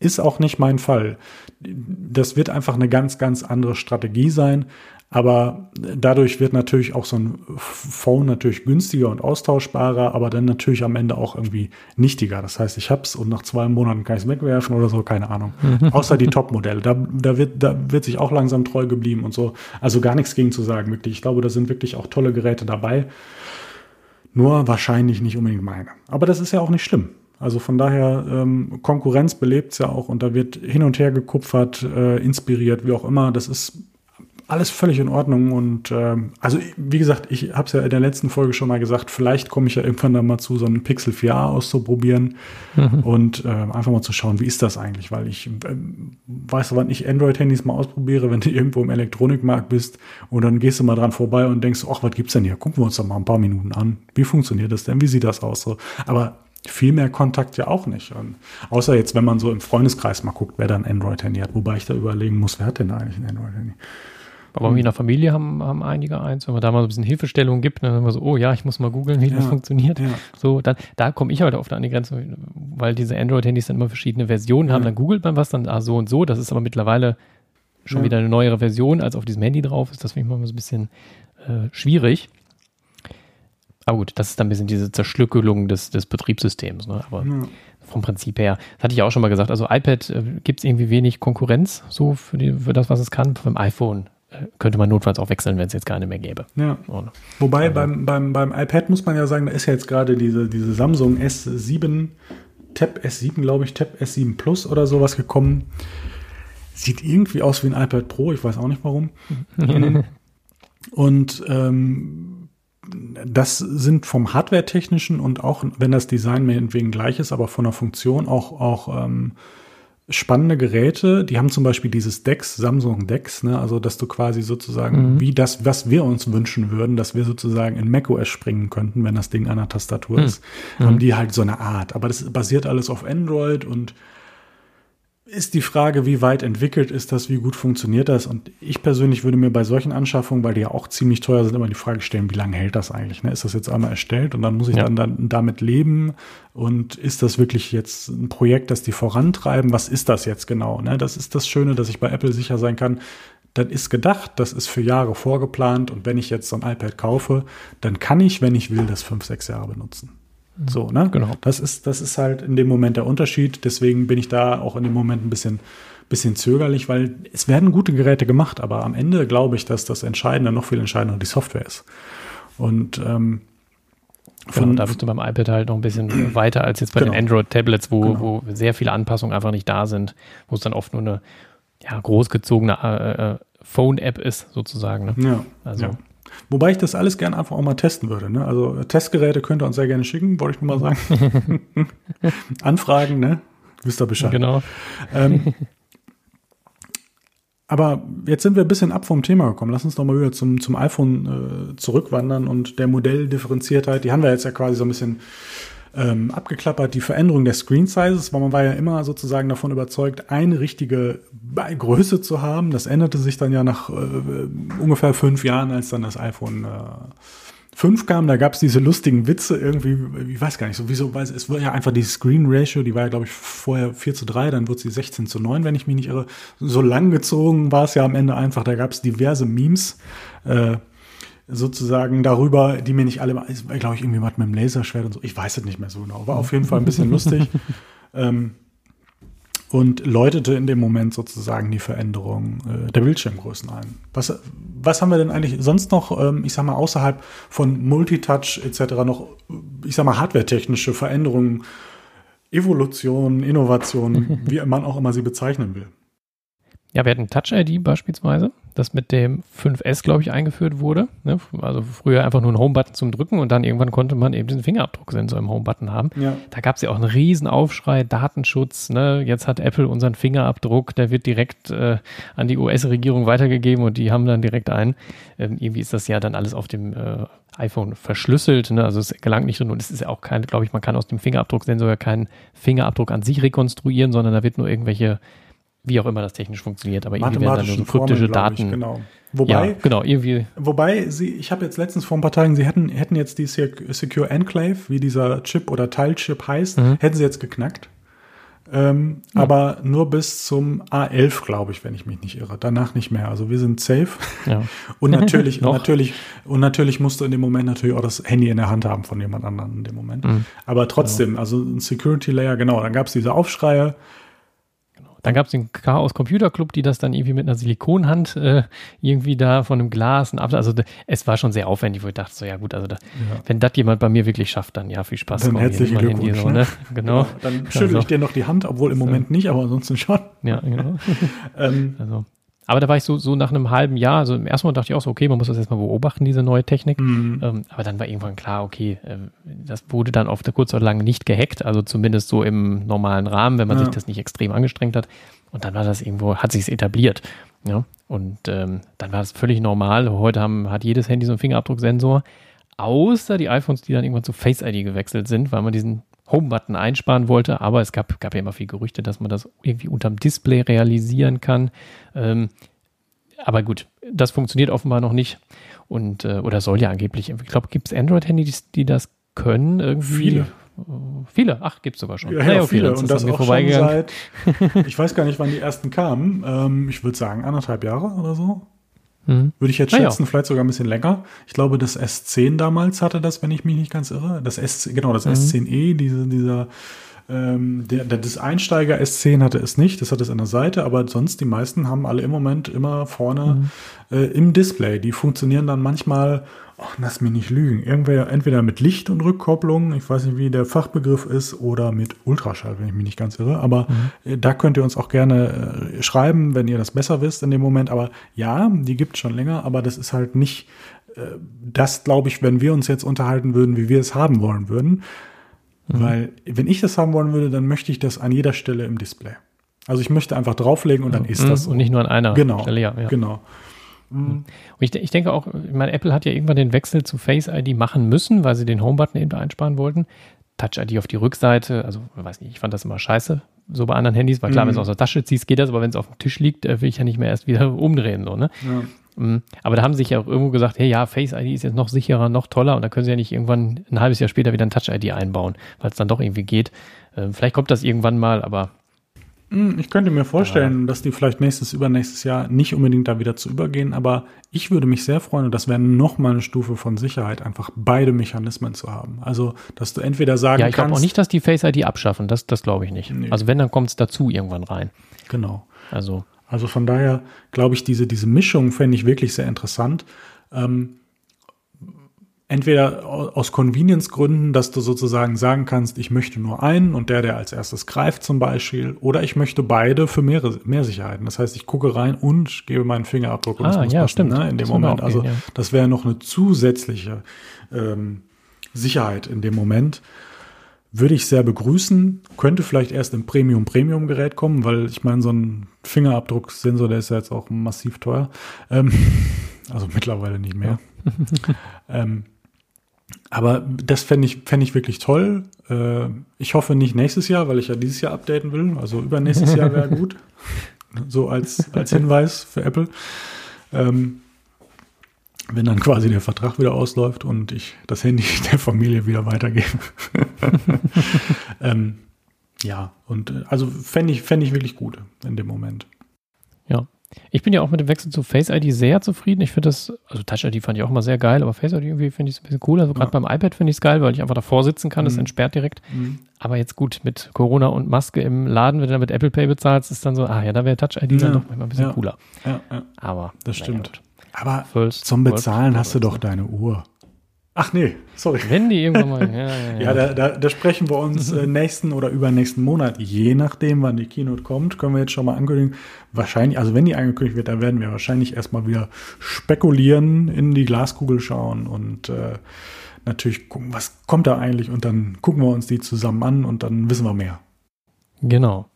Ist auch nicht mein Fall. Das wird einfach eine ganz, ganz andere Strategie sein. Aber dadurch wird natürlich auch so ein Phone natürlich günstiger und austauschbarer, aber dann natürlich am Ende auch irgendwie nichtiger. Das heißt, ich hab's und nach zwei Monaten kann ich es wegwerfen oder so, keine Ahnung. Außer die Top-Modelle. Da, da, wird, da wird sich auch langsam treu geblieben und so. Also gar nichts gegen zu sagen, wirklich. Ich glaube, da sind wirklich auch tolle Geräte dabei. Nur wahrscheinlich nicht unbedingt meine. Aber das ist ja auch nicht schlimm. Also von daher, ähm, Konkurrenz belebt es ja auch und da wird hin und her gekupfert, äh, inspiriert, wie auch immer. Das ist alles völlig in Ordnung. Und ähm, also, wie gesagt, ich habe es ja in der letzten Folge schon mal gesagt, vielleicht komme ich ja irgendwann dann mal zu, so einen Pixel 4a auszuprobieren mhm. und äh, einfach mal zu schauen, wie ist das eigentlich? Weil ich äh, weiß, wann ich Android-Handys mal ausprobiere, wenn du irgendwo im Elektronikmarkt bist und dann gehst du mal dran vorbei und denkst, ach, was gibt's denn hier? Gucken wir uns doch mal ein paar Minuten an. Wie funktioniert das denn? Wie sieht das aus? So, aber viel mehr Kontakt ja auch nicht. Und außer jetzt, wenn man so im Freundeskreis mal guckt, wer da ein Android-Handy hat. Wobei ich da überlegen muss, wer hat denn eigentlich ein Android-Handy? Aber mhm. in der Familie haben, haben einige eins. Wenn man da mal so ein bisschen Hilfestellung gibt, dann sind wir so, oh ja, ich muss mal googeln, wie ja, das funktioniert. Ja. So, dann, da komme ich halt oft an die Grenze, weil diese Android-Handys dann immer verschiedene Versionen haben. Dann googelt man was, dann ah, so und so. Das ist aber mittlerweile schon wieder eine neuere Version, als auf diesem Handy drauf ist. Das finde ich mal so ein bisschen äh, schwierig. Aber gut, das ist dann ein bisschen diese Zerschlückelung des, des Betriebssystems. Ne? Aber ja. vom Prinzip her, das hatte ich auch schon mal gesagt, also iPad äh, gibt es irgendwie wenig Konkurrenz so für, die, für das, was es kann. Beim iPhone könnte man notfalls auch wechseln, wenn es jetzt keine mehr gäbe. Ja. Und, Wobei also, beim, beim, beim iPad muss man ja sagen, da ist ja jetzt gerade diese, diese Samsung S7, Tab S7, glaube ich, Tab S7 Plus oder sowas gekommen. Sieht irgendwie aus wie ein iPad Pro, ich weiß auch nicht warum. Und ähm, das sind vom Hardware-technischen und auch, wenn das Design meinetwegen gleich ist, aber von der Funktion auch, auch ähm, spannende Geräte. Die haben zum Beispiel dieses Dex, Samsung Dex, ne? also dass du quasi sozusagen, mhm. wie das, was wir uns wünschen würden, dass wir sozusagen in macOS springen könnten, wenn das Ding an der Tastatur mhm. ist, haben mhm. die halt so eine Art. Aber das basiert alles auf Android und ist die Frage, wie weit entwickelt ist das, wie gut funktioniert das? Und ich persönlich würde mir bei solchen Anschaffungen, weil die ja auch ziemlich teuer sind, immer die Frage stellen, wie lange hält das eigentlich? Ne? Ist das jetzt einmal erstellt und dann muss ich ja. dann, dann damit leben? Und ist das wirklich jetzt ein Projekt, das die vorantreiben? Was ist das jetzt genau? Ne? Das ist das Schöne, dass ich bei Apple sicher sein kann. Das ist gedacht, das ist für Jahre vorgeplant und wenn ich jetzt so ein iPad kaufe, dann kann ich, wenn ich will, das fünf, sechs Jahre benutzen. So, ne? Genau. Das ist, das ist halt in dem Moment der Unterschied. Deswegen bin ich da auch in dem Moment ein bisschen, bisschen zögerlich, weil es werden gute Geräte gemacht, aber am Ende glaube ich, dass das Entscheidende, noch viel entscheidender die Software ist. Und ähm, Genau, da bist du beim iPad halt noch ein bisschen weiter als jetzt bei genau. den Android-Tablets, wo, genau. wo sehr viele Anpassungen einfach nicht da sind, wo es dann oft nur eine ja, großgezogene äh, äh, Phone-App ist, sozusagen. Ne? Ja. Also. Ja. Wobei ich das alles gerne einfach auch mal testen würde. Ne? Also Testgeräte könnt ihr uns sehr gerne schicken, wollte ich nur mal sagen. Anfragen, ne? Wisst ihr Bescheid. Genau. Ähm, aber jetzt sind wir ein bisschen ab vom Thema gekommen. Lass uns doch mal wieder zum, zum iPhone äh, zurückwandern und der Modelldifferenziertheit. Die haben wir jetzt ja quasi so ein bisschen ähm, abgeklappert, die Veränderung der Screen Sizes, weil man war ja immer sozusagen davon überzeugt, eine richtige Größe zu haben. Das änderte sich dann ja nach äh, ungefähr fünf Jahren, als dann das iPhone äh, 5 kam, da gab es diese lustigen Witze irgendwie, ich weiß gar nicht, sowieso, weil es war ja einfach die Screen Ratio, die war ja, glaube ich, vorher 4 zu 3, dann wurde sie 16 zu 9, wenn ich mich nicht irre. So lang gezogen war es ja am Ende einfach, da gab es diverse Memes. Äh, sozusagen darüber, die mir nicht alle, glaube ich, irgendwie was mit dem Laserschwert und so, ich weiß es nicht mehr so genau, war auf jeden Fall ein bisschen lustig. Ähm, und läutete in dem Moment sozusagen die Veränderung äh, der Bildschirmgrößen ein. Was, was haben wir denn eigentlich sonst noch, ähm, ich sag mal, außerhalb von Multitouch etc. noch, ich sag mal, hardwaretechnische Veränderungen, Evolution, Innovation, wie man auch immer sie bezeichnen will? Ja, wir hatten Touch-ID beispielsweise das mit dem 5S, glaube ich, eingeführt wurde. Ne? Also früher einfach nur ein Home-Button zum Drücken und dann irgendwann konnte man eben diesen Fingerabdrucksensor im Home-Button haben. Ja. Da gab es ja auch einen riesen Aufschrei, Datenschutz. Ne? Jetzt hat Apple unseren Fingerabdruck, der wird direkt äh, an die US-Regierung weitergegeben und die haben dann direkt einen. Ähm, irgendwie ist das ja dann alles auf dem äh, iPhone verschlüsselt. Ne? Also es gelangt nicht und es ist ja auch kein, glaube ich, man kann aus dem Fingerabdrucksensor ja keinen Fingerabdruck an sich rekonstruieren, sondern da wird nur irgendwelche wie auch immer das technisch funktioniert, aber irgendwie werden dann so kryptische Daten. Ich, genau. Wobei, ja, genau, irgendwie. Wobei sie, ich habe jetzt letztens vor ein paar Tagen, sie hätten, hätten jetzt die Secure Enclave, wie dieser Chip oder Teilchip heißt, mhm. hätten sie jetzt geknackt. Ähm, ja. Aber nur bis zum A11, glaube ich, wenn ich mich nicht irre. Danach nicht mehr. Also wir sind safe. Ja. und natürlich, natürlich, und natürlich musst du in dem Moment natürlich auch das Handy in der Hand haben von jemand anderem in dem Moment. Mhm. Aber trotzdem, genau. also ein Security Layer, genau, dann gab es diese Aufschreie. Dann gab es den Chaos Computer Club, die das dann irgendwie mit einer Silikonhand äh, irgendwie da von einem Glas, also es war schon sehr aufwendig, wo ich dachte so, ja gut, also da, ja. wenn das jemand bei mir wirklich schafft, dann ja, viel Spaß. Dann herzlichen Glückwunsch. So, ne? Genau. genau. Dann schüttel also, ich dir noch die Hand, obwohl im Moment nicht, aber ansonsten schon. Ja, genau. ähm, also aber da war ich so, so nach einem halben Jahr, also im ersten Mal dachte ich auch so, okay, man muss das erstmal beobachten, diese neue Technik. Mhm. Ähm, aber dann war irgendwann klar, okay, äh, das wurde dann auf der kurz oder lang nicht gehackt, also zumindest so im normalen Rahmen, wenn man ja. sich das nicht extrem angestrengt hat. Und dann war das irgendwo, hat sich etabliert. Ja? Und ähm, dann war das völlig normal. Heute haben, hat jedes Handy so einen Fingerabdrucksensor, außer die iPhones, die dann irgendwann zu Face ID gewechselt sind, weil man diesen Home-Button einsparen wollte, aber es gab, gab ja immer viel Gerüchte, dass man das irgendwie unterm Display realisieren kann. Ähm, aber gut, das funktioniert offenbar noch nicht. Und, äh, oder soll ja angeblich, ich glaube, gibt es Android-Handys, die das können irgendwie? Viele. Viele, ach, gibt es sogar schon. Ja, ja, ja viele. Und das auch schon seit, ich weiß gar nicht, wann die ersten kamen. Ähm, ich würde sagen anderthalb Jahre oder so. Mhm. Würde ich jetzt ah, schätzen, ja. vielleicht sogar ein bisschen länger. Ich glaube, das S10 damals hatte das, wenn ich mich nicht ganz irre. Das S, genau, das mhm. S10e, diese, dieser, ähm, der, der, das Einsteiger S10 hatte es nicht, das hat es an der Seite, aber sonst die meisten haben alle im Moment immer vorne mhm. äh, im Display. Die funktionieren dann manchmal ach, lass mich nicht lügen, irgendwer, entweder mit Licht und Rückkopplung, ich weiß nicht, wie der Fachbegriff ist, oder mit Ultraschall, wenn ich mich nicht ganz irre. Aber mhm. Äh, da könnt ihr uns auch gerne äh, schreiben, wenn ihr das besser wisst in dem Moment. Aber ja, die gibt es schon länger, aber das ist halt nicht äh, das, glaube ich, wenn wir uns jetzt unterhalten würden, wie wir es haben wollen würden. Mhm. Weil, wenn ich das haben wollen würde, dann möchte ich das an jeder Stelle im Display. Also ich möchte einfach drauflegen und dann ist das so. Und nicht nur an einer genau, Stelle, ja. ja. Genau. Mhm. Und ich, ich, denke auch, ich meine, Apple hat ja irgendwann den Wechsel zu Face ID machen müssen, weil sie den Home-Button eben einsparen wollten. Touch ID auf die Rückseite, also ich weiß nicht, ich fand das immer scheiße, so bei anderen Handys, weil klar, mhm. wenn du es aus der Tasche ziehst, geht das, aber wenn es auf dem Tisch liegt, äh, will ich ja nicht mehr erst wieder umdrehen, so, ne? Ja. Mhm. Aber da haben sie sich ja auch irgendwo gesagt, hey ja, Face ID ist jetzt noch sicherer, noch toller und da können sie ja nicht irgendwann ein halbes Jahr später wieder ein Touch ID einbauen, weil es dann doch irgendwie geht. Ähm, vielleicht kommt das irgendwann mal, aber ich könnte mir vorstellen, ja. dass die vielleicht nächstes, übernächstes Jahr nicht unbedingt da wieder zu übergehen, aber ich würde mich sehr freuen, und das wäre nochmal eine Stufe von Sicherheit, einfach beide Mechanismen zu haben. Also, dass du entweder sagen kannst. Ja, ich glaube auch nicht, dass die Face ID abschaffen, das, das glaube ich nicht. Nee. Also, wenn, dann kommt es dazu irgendwann rein. Genau. Also. Also von daher glaube ich, diese, diese Mischung fände ich wirklich sehr interessant. Ähm, entweder aus Convenience-Gründen, dass du sozusagen sagen kannst, ich möchte nur einen und der, der als erstes greift zum Beispiel, oder ich möchte beide für mehr, mehr Sicherheiten. Das heißt, ich gucke rein und gebe meinen Fingerabdruck und ah, das muss ja, passen, stimmt. Ne, in dem Moment. Gehen, also ja. das wäre noch eine zusätzliche ähm, Sicherheit in dem Moment. Würde ich sehr begrüßen, könnte vielleicht erst im Premium-Premium-Gerät kommen, weil ich meine, so ein Fingerabdrucksensor, der ist ja jetzt auch massiv teuer. Ähm, also mittlerweile nicht mehr. ähm, aber das fände ich, fänd ich wirklich toll. Äh, ich hoffe nicht nächstes Jahr, weil ich ja dieses Jahr updaten will. Also übernächstes Jahr wäre gut. So als, als Hinweis für Apple. Ähm, wenn dann quasi der Vertrag wieder ausläuft und ich das Handy der Familie wieder weitergebe. ähm, ja, und äh, also fände ich, fänd ich wirklich gut in dem Moment. Ich bin ja auch mit dem Wechsel zu Face ID sehr zufrieden. Ich finde das, also Touch ID fand ich auch mal sehr geil, aber Face ID irgendwie finde ich es ein bisschen cooler. Also gerade ja. beim iPad finde ich es geil, weil ich einfach davor sitzen kann, das mhm. entsperrt direkt. Mhm. Aber jetzt gut, mit Corona und Maske im Laden, wenn du dann mit Apple Pay bezahlst, ist dann so, ah ja, da wäre Touch ID ja. dann doch manchmal ein bisschen ja. cooler. Ja, ja. Aber das stimmt. Aber First zum Bezahlen hast du doch deine Uhr. Ach nee, sorry. Wenn die irgendwann mal. Ja, ja, ja. da, da, da, sprechen wir uns äh, nächsten oder übernächsten Monat, je nachdem, wann die Keynote kommt, können wir jetzt schon mal ankündigen. Wahrscheinlich, also wenn die angekündigt wird, dann werden wir wahrscheinlich erstmal wieder spekulieren, in die Glaskugel schauen und äh, natürlich gucken, was kommt da eigentlich und dann gucken wir uns die zusammen an und dann wissen wir mehr. Genau.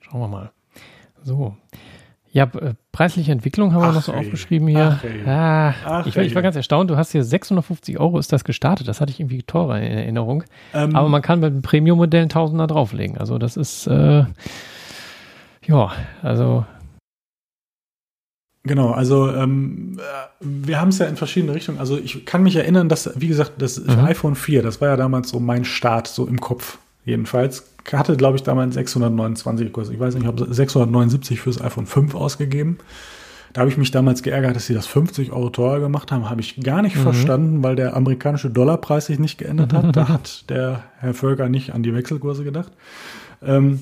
Schauen wir mal. So. Ja, äh, preisliche Entwicklung haben wir Ach, noch so ey. aufgeschrieben hier. Ach, ah, Ach, ich, ich, war ganz erstaunt, du hast hier 650 Euro ist das gestartet. Das hatte ich irgendwie teurer in Erinnerung. Ähm, Aber man kann mit dem Premium-Modell 1000 drauflegen. Also das ist, äh, ja, also Genau, also ähm, wir haben es ja in verschiedene Richtungen. Also ich kann mich erinnern, dass, wie gesagt, das mhm. iPhone 4, das war ja damals so mein Start, so im Kopf jedenfalls hatte, glaube ich, damals 629 gekostet. Ich weiß nicht, ich habe 679 fürs iPhone 5 ausgegeben. Da habe ich mich damals geärgert, dass sie das 50 Euro teurer gemacht haben. Habe ich gar nicht mhm. verstanden, weil der amerikanische Dollarpreis sich nicht geändert hat. Da hat der Herr Völker nicht an die Wechselkurse gedacht. Ähm,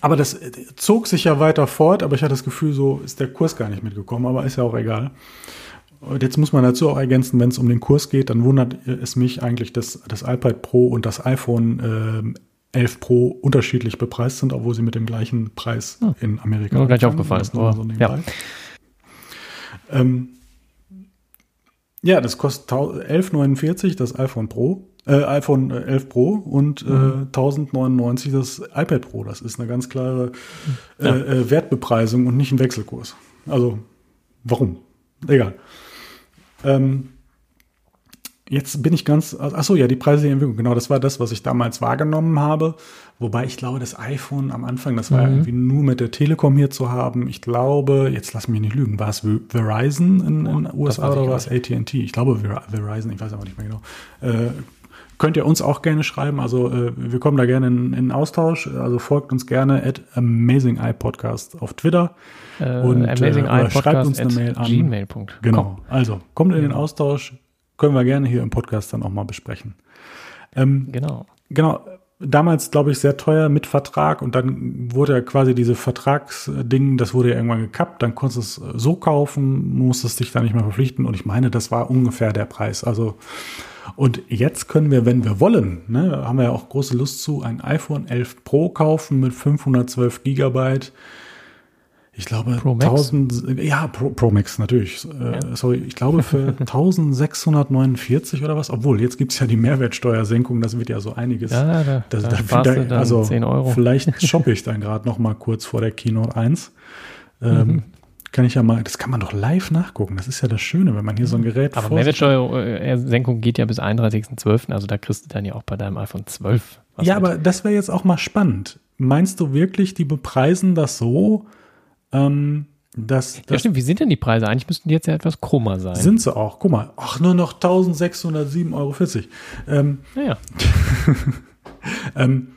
aber das zog sich ja weiter fort, aber ich hatte das Gefühl, so ist der Kurs gar nicht mitgekommen, aber ist ja auch egal. Und jetzt muss man dazu auch ergänzen, wenn es um den Kurs geht, dann wundert es mich eigentlich, dass das iPad Pro und das iPhone äh, 11 Pro unterschiedlich bepreist sind, obwohl sie mit dem gleichen Preis hm. in Amerika sind. Gleich aufgefallen. Das so ja. Ähm, ja, das kostet 11,49 das iPhone Pro, äh, iPhone 11 Pro und äh, mhm. äh, 1099 das iPad Pro. Das ist eine ganz klare äh, ja. äh, Wertbepreisung und nicht ein Wechselkurs. Also, warum? Egal. Ähm, Jetzt bin ich ganz, ach so, ja, die preisliche Entwicklung, genau, das war das, was ich damals wahrgenommen habe. Wobei ich glaube, das iPhone am Anfang, das war mhm. irgendwie nur mit der Telekom hier zu haben. Ich glaube, jetzt lass mich nicht lügen, war es Verizon in, in USA oder war es AT&T? Ich glaube Verizon, ich weiß aber nicht mehr genau. Äh, könnt ihr uns auch gerne schreiben. Also äh, wir kommen da gerne in, in Austausch. Also folgt uns gerne at Amazing Eye Podcast auf Twitter. Äh, und Amazing äh, Eye oder schreibt uns eine Mail an. Genau. Also kommt in den Austausch. Können wir gerne hier im Podcast dann auch mal besprechen. Ähm, Genau. Genau, damals glaube ich sehr teuer mit Vertrag und dann wurde ja quasi diese Vertragsding, das wurde ja irgendwann gekappt, dann konntest du es so kaufen, musstest dich da nicht mehr verpflichten und ich meine, das war ungefähr der Preis. Also und jetzt können wir, wenn wir wollen, ne, haben wir ja auch große Lust zu, ein iPhone 11 Pro kaufen mit 512 Gigabyte. Ich glaube, Pro Max? 1000, ja, Pro, Pro Max natürlich. Äh, Sorry, ich glaube für 1649 oder was. Obwohl, jetzt gibt es ja die Mehrwertsteuersenkung, das wird ja so einiges. Ja, da, Das, da da, da, dann also 10 Euro. vielleicht shoppe ich dann gerade noch mal kurz vor der Keynote 1. Ähm, Mhm. Kann ich ja mal, das kann man doch live nachgucken. Das ist ja das Schöne, wenn man hier so ein Gerät Aber. Mehrwertsteuersenkung geht ja bis 31.12., also da kriegst du dann ja auch bei deinem iPhone 12 was Ja, mit. aber das wäre jetzt auch mal spannend. Meinst du wirklich, die bepreisen das so, ähm, dass Ja, das stimmt. Wie sind denn die Preise? Eigentlich müssten die jetzt ja etwas krummer sein. sind sie auch? Guck mal, ach, nur noch 1607,40 Euro. Ähm, naja. Ähm,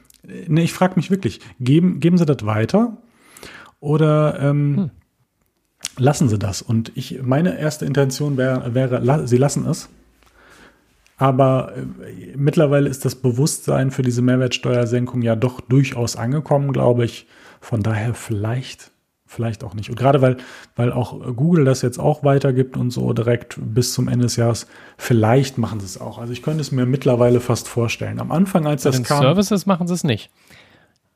ne, ich frage mich wirklich, geben, geben Sie das weiter oder ähm, Hm. lassen Sie das? Und ich, meine erste Intention wäre, wäre la, Sie lassen es. Aber äh, mittlerweile ist das Bewusstsein für diese Mehrwertsteuersenkung ja doch durchaus angekommen, glaube ich. Von daher vielleicht, vielleicht auch nicht. Und gerade weil, weil auch Google das jetzt auch weitergibt und so direkt bis zum Ende des Jahres, vielleicht machen sie es auch. Also ich könnte es mir mittlerweile fast vorstellen. Am Anfang, als Bei das den kam. Services machen sie es nicht.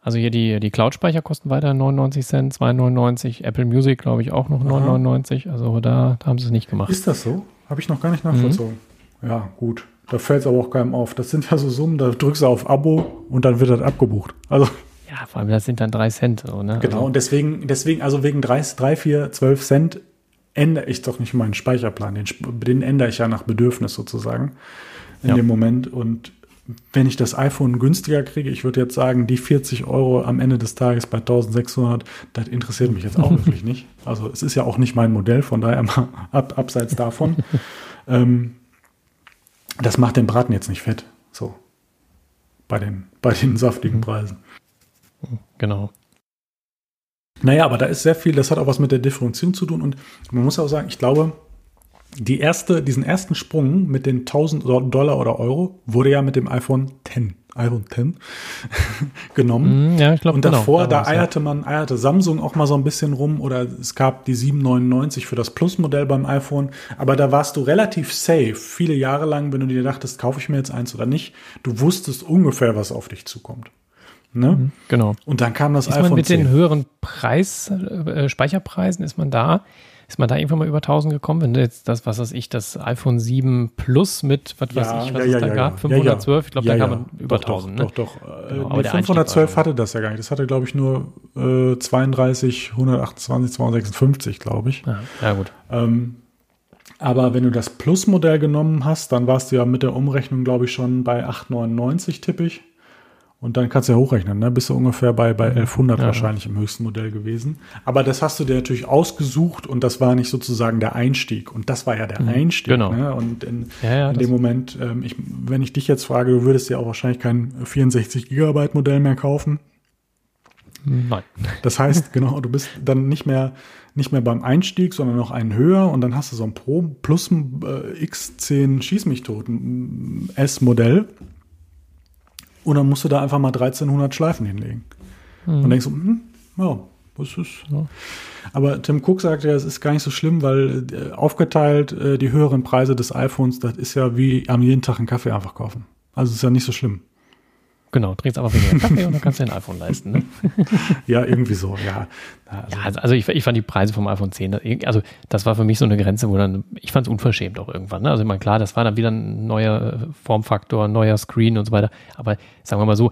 Also hier die, die Cloud-Speicher kosten weiter 99 Cent, 2,99. Apple Music, glaube ich, auch noch 9,99. Also da, da haben sie es nicht gemacht. Ist das so? Habe ich noch gar nicht nachvollzogen. Ja, gut. Da fällt es aber auch keinem auf. Das sind ja so Summen, da drückst du auf Abo und dann wird das abgebucht. Also Ja, vor allem das sind dann 3 Cent. So, ne? genau, Also, und deswegen, deswegen, also wegen 3, 3 4, 12 Cent ändere ich doch nicht meinen Speicherplan. Den, den ändere ich ja nach Bedürfnis sozusagen in Ja. dem Moment. Und wenn ich das iPhone günstiger kriege, ich würde jetzt sagen, die 40 Euro am Ende des Tages bei 1600, das interessiert mich jetzt auch wirklich nicht. Also es ist ja auch nicht mein Modell, von daher mal ab, abseits davon. ähm, das macht den Braten jetzt nicht fett. So. Bei den, bei den saftigen Preisen. Genau. Naja, aber da ist sehr viel, das hat auch was mit der Differenzierung zu tun. Und man muss auch sagen, ich glaube, die erste, diesen ersten Sprung mit den 1000 Dollar oder Euro wurde ja mit dem iPhone 10, iPhone 10 genommen. Hm, Ja, ich glaube, Und davor, genau, da war's, ja. eierte man, eierte Samsung auch mal so ein bisschen rum oder es gab die 799 für das Plus-Modell beim iPhone. Aber da warst du relativ safe, viele Jahre lang, wenn du dir dachtest, kaufe ich mir jetzt eins oder nicht. Du wusstest ungefähr, was auf dich zukommt. Ne? Genau. Und dann kam das Ist man iPhone mit 10. den höheren Preis, äh, Speicherpreisen, ist man da, ist man da irgendwann mal über 1000 gekommen? Wenn du jetzt das, was weiß ich, das iPhone 7 Plus mit, was weiß ich, was es da gab, 512, ich glaube, Ja, da ja. kam man über doch, 1000, Doch, ne? doch, doch. Äh, Genau, nee, der Einstieg 512 war- hatte das ja gar nicht. Das hatte, glaube ich, nur äh, 32, 128, 256, glaube ich. Ja, ja, gut. Ähm, aber wenn du das Plus-Modell genommen hast, dann warst du ja mit der Umrechnung, glaube ich, schon bei 899 tippig. Und dann kannst du ja hochrechnen, ne? Bist du ungefähr bei, bei 1100 Ja. wahrscheinlich im höchsten Modell gewesen. Aber das hast du dir natürlich ausgesucht und das war nicht sozusagen der Einstieg. Und das war ja der Einstieg. genau. Ne? Und in, Ja, ja, in dem Moment, ähm, ich, wenn ich dich jetzt frage, du würdest dir auch wahrscheinlich kein 64 Gigabyte Modell mehr kaufen. Nein. Das heißt, genau, du bist dann nicht mehr, nicht mehr beim Einstieg, sondern noch einen höher und dann hast du so ein Pro Plus äh, X10 Schieß mich tot S-Modell. Und dann musst du da einfach mal 1300 Schleifen hinlegen. Und denkst du, hm, ja, was ist. Aber Tim Cook sagt ja, es ist gar nicht so schlimm, weil äh, aufgeteilt äh, die höheren Preise des iPhones, das ist ja wie am jeden Tag einen Kaffee einfach kaufen. Also es ist ja nicht so schlimm. Genau, trinkst aber weniger Kaffee und dann kannst du dir ein iPhone leisten. Ne? Ja, irgendwie so, ja. Also, Ja, also, also ich, ich fand die Preise vom iPhone 10, da- also das war für mich so eine Grenze, wo dann, ich fand es unverschämt auch irgendwann. Ne? Also ich meine, klar, das war dann wieder ein neuer äh, Formfaktor, ein neuer Screen und so weiter. Aber sagen wir mal so,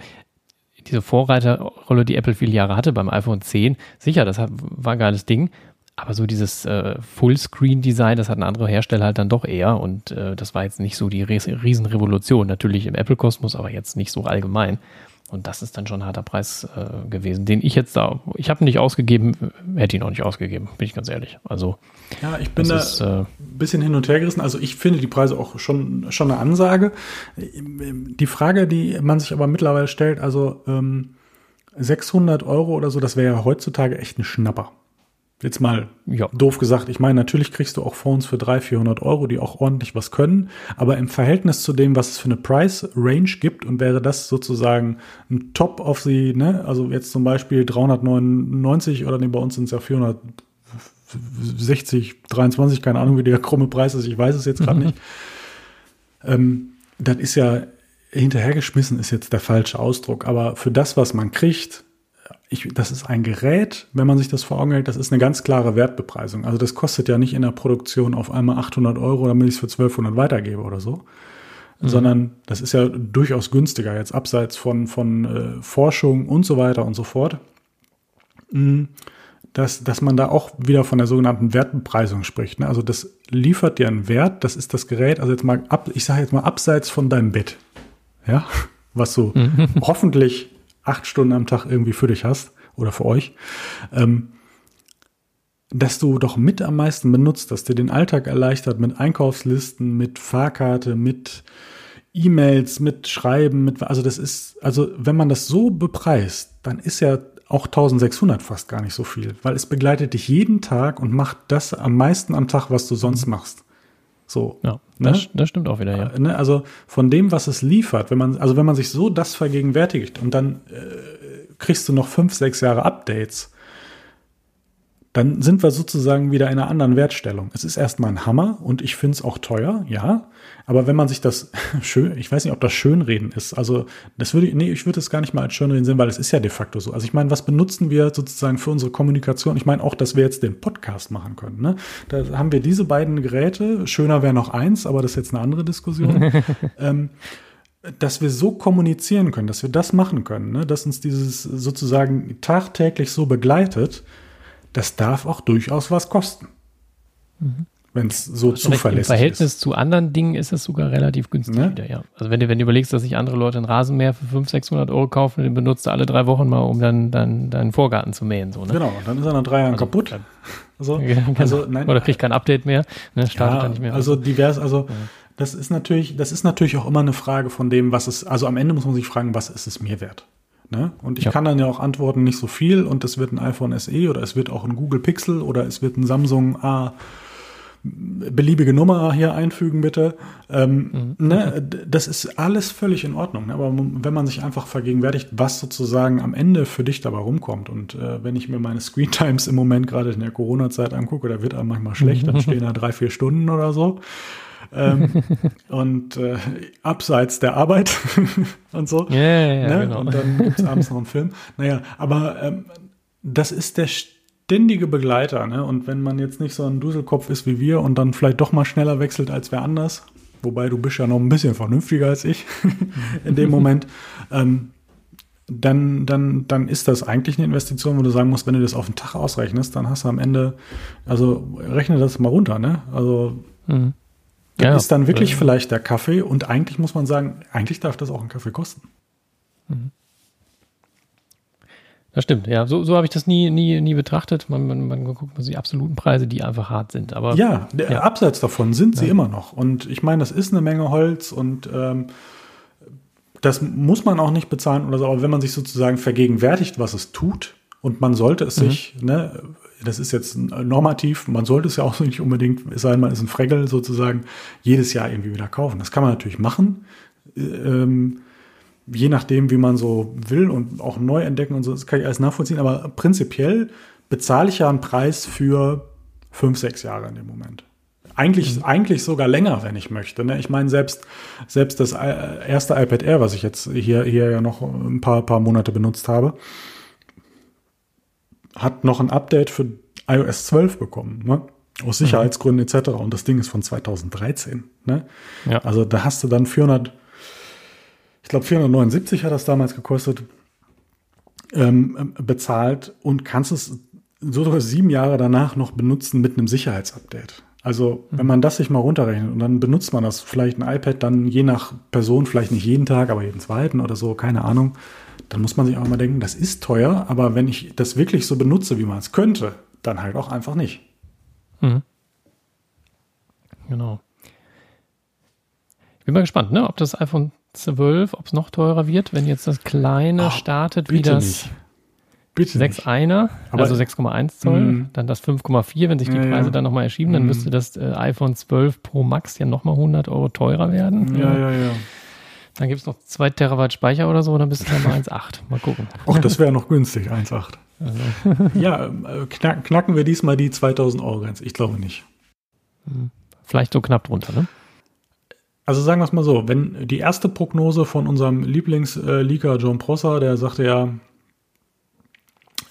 diese Vorreiterrolle, die Apple viele Jahre hatte beim iPhone 10, sicher, das war ein geiles Ding. Aber so dieses äh, Fullscreen-Design, das hatten andere Hersteller halt dann doch eher. Und äh, das war jetzt nicht so die Ries- Riesenrevolution. Natürlich im Apple-Kosmos, aber jetzt nicht so allgemein. Und das ist dann schon ein harter Preis äh, gewesen, den ich jetzt da, ich habe nicht ausgegeben, hätte ihn auch nicht ausgegeben, bin ich ganz ehrlich. Also ja, ich bin da ist, äh, ein bisschen hin und her gerissen. Also ich finde die Preise auch schon schon eine Ansage. Die Frage, die man sich aber mittlerweile stellt, also ähm, 600 Euro oder so, das wäre ja heutzutage echt ein Schnapper. Jetzt mal ja. doof gesagt. Ich meine, natürlich kriegst du auch Phones für 300, 400 Euro, die auch ordentlich was können. Aber im Verhältnis zu dem, was es für eine Price Range gibt und wäre das sozusagen ein Top of the, ne, also jetzt zum Beispiel 399 oder nee, bei uns sind es ja 460, 23, keine Ahnung, wie der krumme Preis ist. Ich weiß es jetzt gerade nicht. Ähm, das ist ja hinterhergeschmissen ist jetzt der falsche Ausdruck. Aber für das, was man kriegt, ich, das ist ein Gerät, wenn man sich das vor Augen hält, das ist eine ganz klare Wertbepreisung. Also das kostet ja nicht in der Produktion auf einmal 800 Euro, damit ich es für 1200 weitergebe oder so, mhm. sondern das ist ja durchaus günstiger jetzt abseits von, von äh, Forschung und so weiter und so fort. Mhm. Dass, dass man da auch wieder von der sogenannten Wertbepreisung spricht. Ne? Also das liefert dir einen Wert, das ist das Gerät, also jetzt mal ab, ich sage jetzt mal abseits von deinem Bett. Ja, was du mhm. hoffentlich acht Stunden am Tag irgendwie für dich hast oder für euch, ähm, dass du doch mit am meisten benutzt, dass dir den Alltag erleichtert mit Einkaufslisten, mit Fahrkarte, mit E-Mails, mit Schreiben, mit, also das ist, also wenn man das so bepreist, dann ist ja auch 1600 fast gar nicht so viel, weil es begleitet dich jeden Tag und macht das am meisten am Tag, was du sonst machst. So. Ja, ne? das, das stimmt auch wieder, ja. Äh, ne? Also von dem, was es liefert, wenn man, also wenn man sich so das vergegenwärtigt und dann äh, kriegst du noch fünf, sechs Jahre Updates, dann sind wir sozusagen wieder in einer anderen Wertstellung. Es ist erstmal ein Hammer und ich finde es auch teuer, ja. Aber wenn man sich das schön, ich weiß nicht, ob das Schönreden ist. Also, das würde ich, nee, ich würde es gar nicht mal als Schönreden sehen, weil es ist ja de facto so. Also, ich meine, was benutzen wir sozusagen für unsere Kommunikation? Ich meine auch, dass wir jetzt den Podcast machen können. Ne? Da haben wir diese beiden Geräte. Schöner wäre noch eins, aber das ist jetzt eine andere Diskussion. ähm, dass wir so kommunizieren können, dass wir das machen können, ne? dass uns dieses sozusagen tagtäglich so begleitet, das darf auch durchaus was kosten. Mhm wenn es so also zuverlässig ist. Im Verhältnis ist. zu anderen Dingen ist es sogar relativ günstig ne? wieder, ja. Also wenn du, wenn du überlegst, dass sich andere Leute einen Rasenmäher für 500, 600 Euro kaufen, den benutzt du alle drei Wochen mal, um dann, dann deinen Vorgarten zu mähen. So, ne? Genau, dann ist er nach drei Jahren also, kaputt. Also, ja, genau. also, nein, Oder kriegt kein Update mehr, ne? startet ja, dann nicht mehr. Also divers, also ja. das ist natürlich, das ist natürlich auch immer eine Frage von dem, was es, also am Ende muss man sich fragen, was ist es mir wert? Ne? Und ich ja. kann dann ja auch antworten, nicht so viel und es wird ein iPhone SE oder es wird auch ein Google Pixel oder es wird ein Samsung A beliebige Nummer hier einfügen, bitte. Ähm, mhm. ne, das ist alles völlig in Ordnung. Ne? Aber wenn man sich einfach vergegenwärtigt, was sozusagen am Ende für dich dabei rumkommt. Und äh, wenn ich mir meine Screen Times im Moment gerade in der Corona-Zeit angucke, da wird einem manchmal schlecht, dann stehen da drei, vier Stunden oder so ähm, und äh, abseits der Arbeit und so. Ja, ja, ja ne? genau. Und dann gibt es abends noch einen Film. Naja, aber ähm, das ist der ständige Begleiter. Ne? Und wenn man jetzt nicht so ein Duselkopf ist wie wir und dann vielleicht doch mal schneller wechselt als wer anders, wobei du bist ja noch ein bisschen vernünftiger als ich in dem Moment, ähm, dann, dann, dann ist das eigentlich eine Investition, wo du sagen musst, wenn du das auf den Tag ausrechnest, dann hast du am Ende, also rechne das mal runter, ne? Also mhm. Ja, ist dann wirklich ja. vielleicht der Kaffee und eigentlich muss man sagen, eigentlich darf das auch ein Kaffee kosten. Mhm. Das stimmt, ja. So, so habe ich das nie, nie, nie betrachtet. Man, man, man guckt man die absoluten Preise, die einfach hart sind. Aber ja, ja. abseits davon sind sie immer noch. Und ich meine, das ist eine Menge Holz und ähm, das muss man auch nicht bezahlen oder so. Aber wenn man sich sozusagen vergegenwärtigt, was es tut, und man sollte es mhm. sich, ne, das ist jetzt normativ, man sollte es ja auch nicht unbedingt, es sei denn, man ist ein Fregel sozusagen, jedes Jahr irgendwie wieder kaufen. Das kann man natürlich machen, ähm, je nachdem, wie man so will und auch neu entdecken und so, das kann ich alles nachvollziehen, aber prinzipiell bezahle ich ja einen Preis für fünf, sechs Jahre in dem Moment. Eigentlich, mhm. eigentlich sogar länger, wenn ich möchte. Ne? Ich meine, selbst, selbst das äh, erste iPad Air, was ich jetzt hier, hier ja noch ein paar, paar Monate benutzt habe, hat noch ein Update für iOS 12 bekommen, ne? aus Sicherheitsgründen etc. Und das Ding ist von 2013. Ne? Ja. Also da hast du dann 400, ich glaube 479 hat das damals gekostet, ähm, bezahlt und kannst es so sogar sieben Jahre danach noch benutzen mit einem Sicherheitsupdate. Also, wenn man das sich mal runterrechnet und dann benutzt man das, vielleicht ein iPad, dann je nach Person, vielleicht nicht jeden Tag, aber jeden zweiten oder so, keine Ahnung, dann muss man sich auch mal denken, das ist teuer, aber wenn ich das wirklich so benutze, wie man es könnte, dann halt auch einfach nicht. Mhm. Genau. Ich bin mal gespannt, ne, ob das iPhone 12, ob es noch teurer wird, wenn jetzt das kleine Ach, startet, wie das nicht. Bitte 6 einer, also 6,1 Zoll, mm. dann das 5,4, wenn sich die ja, Preise ja. dann nochmal erschieben, dann mm. müsste das äh, iPhone 12 Pro Max ja nochmal 100 Euro teurer werden. Ja, ja, ja. Dann gibt es noch 2 Terabyte Speicher oder so, dann bist du dann mal 1,8. Mal gucken. Ach, das wäre noch günstig, 1,8. Also. ja, äh, knack, knacken wir diesmal die 2000 Euro Grenze? Ich glaube nicht. Hm. Vielleicht so knapp drunter, ne? Also sagen wir es mal so, wenn die erste Prognose von unserem Lieblingsleaker John Prosser, der sagte ja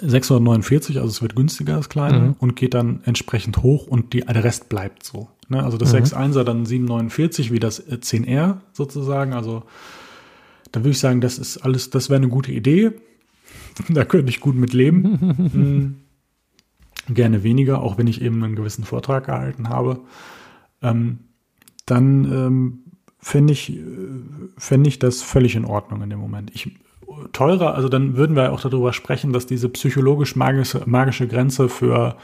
649, also es wird günstiger, das kleine, mhm. und geht dann entsprechend hoch und die, der Rest bleibt so. Ne? Also das mhm. 6.1er dann 749, wie das 10R sozusagen. Also da würde ich sagen, das ist alles, das wäre eine gute Idee. da könnte ich gut mit leben. hm. Gerne weniger, auch wenn ich eben einen gewissen Vortrag gehalten habe. Ähm, dann ähm, fände ich, fänd ich das völlig in Ordnung in dem Moment. Ich, teurer, also dann würden wir auch darüber sprechen, dass diese psychologisch magische, magische Grenze für,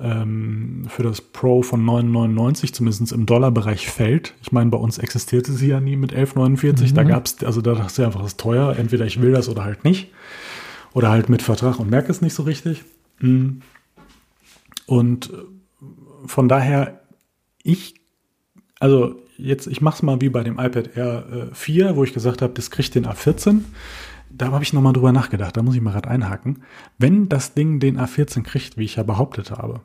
ähm, für das Pro von 9,99 zumindest im Dollarbereich fällt. Ich meine, bei uns existierte sie ja nie mit 11,49. Mhm. Da gab es, also da dachte ich einfach, das ist teuer. Entweder ich will das oder halt nicht. Oder halt mit Vertrag und merke es nicht so richtig. Mhm. Und von daher, ich, also jetzt, ich mache es mal wie bei dem iPad Air äh, 4, wo ich gesagt habe, das kriegt den A14. Da habe ich nochmal drüber nachgedacht, da muss ich mal gerade einhaken. Wenn das Ding den A14 kriegt, wie ich ja behauptet habe,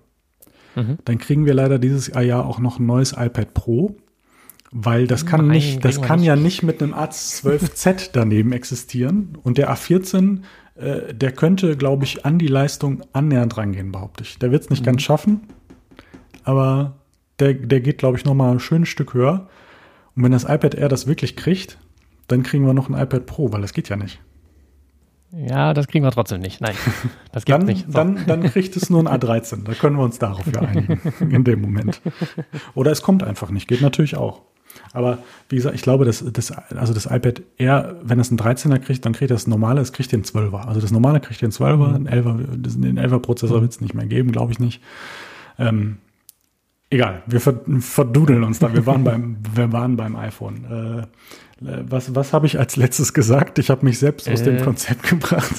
mhm. dann kriegen wir leider dieses Jahr auch noch ein neues iPad Pro, weil das kann Nein, nicht, das kann nicht. ja nicht mit einem A12Z daneben existieren. Und der A14, äh, der könnte, glaube ich, an die Leistung annähernd rangehen, behaupte ich. Der wird es nicht mhm. ganz schaffen, aber der, der geht, glaube ich, noch mal ein schönes Stück höher. Und wenn das iPad Air das wirklich kriegt, dann kriegen wir noch ein iPad Pro, weil das geht ja nicht. Ja, das kriegen wir trotzdem nicht. Nein, das geht nicht. So. Dann, dann kriegt es nur ein A13. Da können wir uns darauf ja einigen in dem Moment. Oder es kommt einfach nicht. Geht natürlich auch. Aber wie gesagt, ich glaube, dass das, also das iPad Air, wenn es einen 13er kriegt, dann kriegt das normale, es kriegt den 12er. Also das normale kriegt den 12er, mhm. den 11er, den 11er Prozessor wird es nicht mehr geben, glaube ich nicht. Ähm, Egal, wir verdudeln uns da. Wir waren beim, wir waren beim iPhone. Äh, was was habe ich als letztes gesagt? Ich habe mich selbst aus dem äh, Konzept gebracht.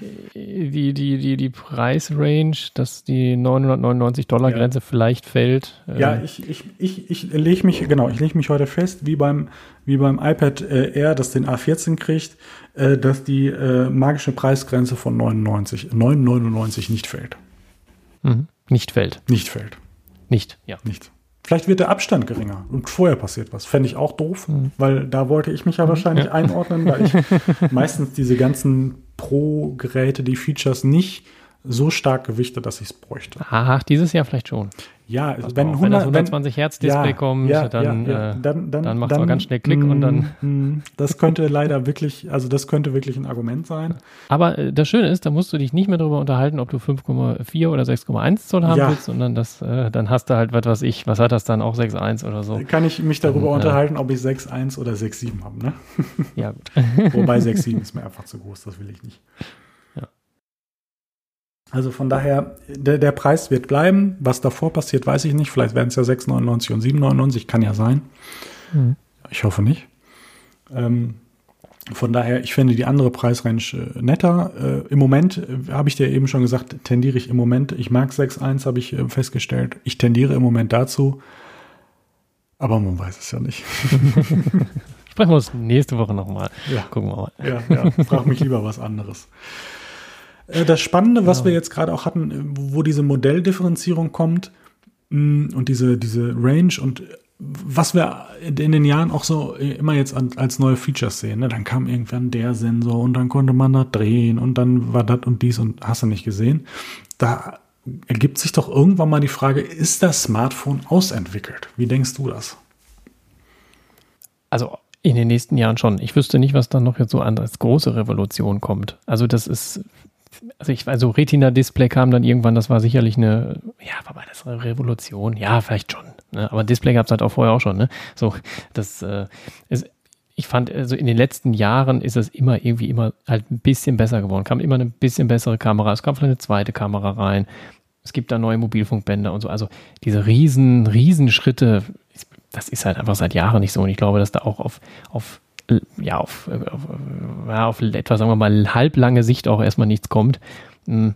die, die, die, die Preisrange, dass die 999 Dollar Grenze ja. vielleicht fällt. Äh. Ja, ich, ich, ich, ich lege mich, genau, ich lege mich heute fest, wie beim, wie beim iPad äh, Air, das den A14 kriegt, äh, dass die äh, magische Preisgrenze von 99, 999 nicht fällt. Mhm. Nicht fällt. Nicht fällt. Nicht, ja. Nicht. Vielleicht wird der Abstand geringer und vorher passiert was. Fände ich auch doof, mhm. weil da wollte ich mich ja wahrscheinlich ja. einordnen, weil ich meistens diese ganzen Pro-Geräte, die Features nicht so stark gewichtet, dass ich es bräuchte. Ach, dieses Jahr vielleicht schon. Ja, wenn, 100, wenn das 120 Hertz Display ja, kommt, ja, dann, ja, äh, dann, dann, dann macht es auch ganz schnell Klick und dann. Mm, mm, das könnte leider wirklich, also das könnte wirklich ein Argument sein. Aber äh, das Schöne ist, da musst du dich nicht mehr darüber unterhalten, ob du 5,4 oder 6,1 Zoll haben willst, sondern das, äh, dann hast du halt, was weiß ich, was hat das dann auch 6,1 oder so. Kann ich mich darüber dann, äh, unterhalten, ob ich 6,1 oder 6,7 habe, ne? Ja, gut. Wobei 6,7 ist mir einfach zu groß, das will ich nicht. Also von daher, der, der Preis wird bleiben. Was davor passiert, weiß ich nicht. Vielleicht werden es ja 6,99 und 7,99. Kann ja sein. Mhm. Ich hoffe nicht. Ähm, von daher, ich finde die andere Preisrange äh, netter. Äh, Im Moment, äh, habe ich dir eben schon gesagt, tendiere ich im Moment. Ich mag 6,1, habe ich äh, festgestellt. Ich tendiere im Moment dazu. Aber man weiß es ja nicht. Sprechen wir uns nächste Woche nochmal. Ja. Gucken wir mal. Ja, ja. Frag mich lieber was anderes. Äh, das Spannende, was ja. wir jetzt gerade auch hatten, wo diese Modelldifferenzierung kommt mm, und diese, diese Range und was wir in den Jahren auch so immer jetzt als neue Features sehen, ne? dann kam irgendwann der Sensor und dann konnte man da drehen und dann war das und dies und hast du nicht gesehen. Da ergibt sich doch irgendwann mal die Frage, ist das Smartphone ausentwickelt? Wie denkst du das? Also in den nächsten Jahren schon. Ich wüsste nicht, was dann noch jetzt so an als große Revolution kommt. Also das ist also ich, also Retina-Display kam dann irgendwann, das war sicherlich eine, ja, war das eine Revolution? Ja, vielleicht schon. Ne? Aber Display gab es halt auch vorher auch schon, ne? So, das äh, ist, ich fand, also in den letzten Jahren ist es immer irgendwie immer halt ein bisschen besser geworden. Kam immer eine bisschen bessere Kamera. Es kam vielleicht eine zweite Kamera rein. Es gibt da neue Mobilfunkbänder und so. Also diese riesen, riesen Schritte, das ist halt einfach seit Jahren nicht so. Und ich glaube, dass da auch auf, auf ja, auf, auf, auf etwas, sagen wir mal, halblange Sicht auch erstmal nichts kommt. Hm,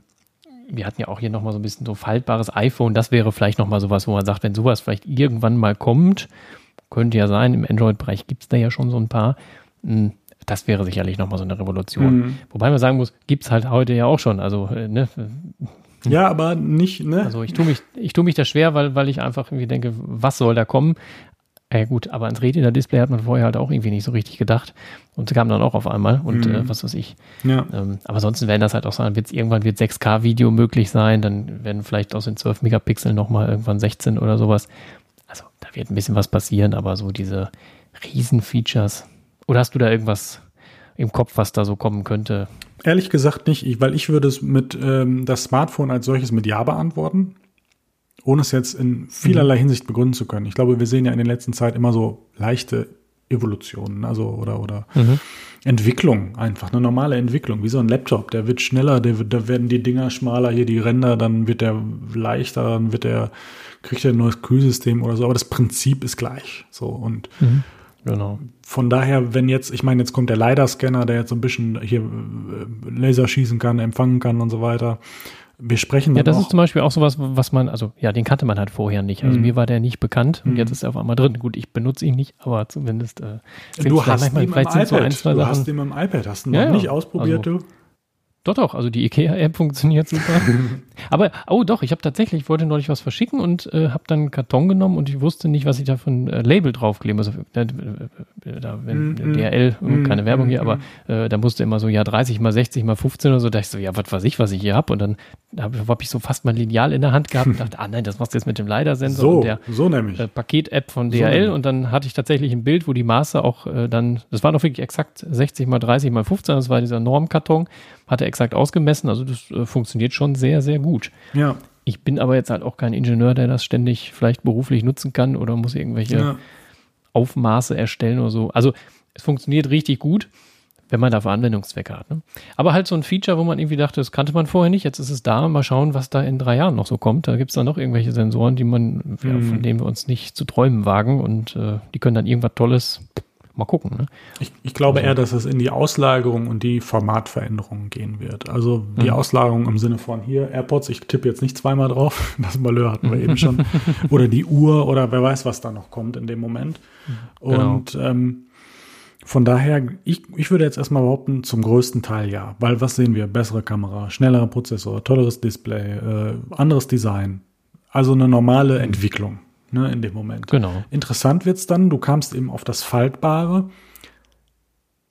wir hatten ja auch hier nochmal so ein bisschen so faltbares iPhone. Das wäre vielleicht nochmal sowas, wo man sagt, wenn sowas vielleicht irgendwann mal kommt, könnte ja sein, im Android-Bereich gibt es da ja schon so ein paar. Hm, das wäre sicherlich nochmal so eine Revolution. Mhm. Wobei man sagen muss, gibt es halt heute ja auch schon. Also, äh, ne? Ja, aber nicht, ne? Also ich tue mich, ich tue mich da schwer, weil, weil ich einfach irgendwie denke, was soll da kommen? Ja gut, aber ans Retina-Display hat man vorher halt auch irgendwie nicht so richtig gedacht und kam dann auch auf einmal und mhm. äh, was weiß ich. Ja. Ähm, aber ansonsten werden das halt auch sagen, wird's, irgendwann wird 6K-Video möglich sein, dann werden vielleicht aus den 12 Megapixeln nochmal irgendwann 16 oder sowas. Also da wird ein bisschen was passieren, aber so diese Riesen-Features. Oder hast du da irgendwas im Kopf, was da so kommen könnte? Ehrlich gesagt nicht, ich, weil ich würde es mit ähm, das Smartphone als solches mit Ja beantworten ohne es jetzt in vielerlei mhm. Hinsicht begründen zu können. Ich glaube, wir sehen ja in der letzten Zeit immer so leichte Evolutionen, also oder oder mhm. Entwicklung einfach, eine normale Entwicklung, wie so ein Laptop, der wird schneller, der wird, da werden die Dinger schmaler, hier die Ränder, dann wird der leichter, dann wird der, kriegt er ein neues Kühlsystem oder so, aber das Prinzip ist gleich. So und mhm. Genau. Von daher, wenn jetzt, ich meine, jetzt kommt der LiDAR-Scanner, der jetzt so ein bisschen hier äh, Laser schießen kann, empfangen kann und so weiter. Wir sprechen Ja, das ist zum Beispiel auch sowas, was man, also ja, den kannte man halt vorher nicht. Also mhm. mir war der nicht bekannt und mhm. jetzt ist er auf einmal drin. Gut, ich benutze ihn nicht, aber zumindest. Äh, du hast ihn im iPad. So ein, du Sachen. hast ihn im iPad, hast du noch ja, nicht ausprobiert, also, du? Doch, doch, also die IKEA-App funktioniert super. Aber, oh doch, ich habe tatsächlich, ich wollte neulich was verschicken und äh, habe dann einen Karton genommen und ich wusste nicht, was ich da für ein äh, Label draufkleben muss. Also, äh, da, wenn, mm, DRL, mm, keine Werbung hier, mm, aber äh, da musste immer so, ja, 30 mal 60 mal 15 oder so. Da dachte ich so, ja, was weiß ich, was ich hier habe. Und dann habe hab ich so fast mein Lineal in der Hand gehabt und dachte, ah nein, das machst du jetzt mit dem LiDAR-Sensor so, und der so nämlich. Äh, Paket-App von DRL. So und dann hatte ich tatsächlich ein Bild, wo die Maße auch äh, dann, das war doch wirklich exakt 60 mal 30 mal 15, das war dieser Normkarton hat er exakt ausgemessen. Also das äh, funktioniert schon sehr, sehr gut. Ja. Ich bin aber jetzt halt auch kein Ingenieur, der das ständig vielleicht beruflich nutzen kann oder muss irgendwelche ja. Aufmaße erstellen oder so. Also es funktioniert richtig gut, wenn man dafür Anwendungszwecke hat. Ne? Aber halt so ein Feature, wo man irgendwie dachte, das kannte man vorher nicht, jetzt ist es da, mal schauen, was da in drei Jahren noch so kommt. Da gibt es dann noch irgendwelche Sensoren, die man, mhm. ja, von denen wir uns nicht zu träumen wagen und äh, die können dann irgendwas Tolles mal gucken. Ne? Ich, ich glaube also, eher, dass es in die Auslagerung und die Formatveränderungen gehen wird. Also die mhm. Auslagerung im Sinne von hier AirPods, ich tippe jetzt nicht zweimal drauf, das Malheur hatten wir eben schon, oder die Uhr oder wer weiß, was da noch kommt in dem Moment. Genau. Und ähm, von daher, ich, ich würde jetzt erstmal behaupten, zum größten Teil ja. Weil was sehen wir? Bessere Kamera, schnellerer Prozessor, tolleres Display, äh, anderes Design. Also eine normale mhm. Entwicklung ne, in dem Moment. Genau. Interessant wird's dann, du kamst eben auf das Faltbare.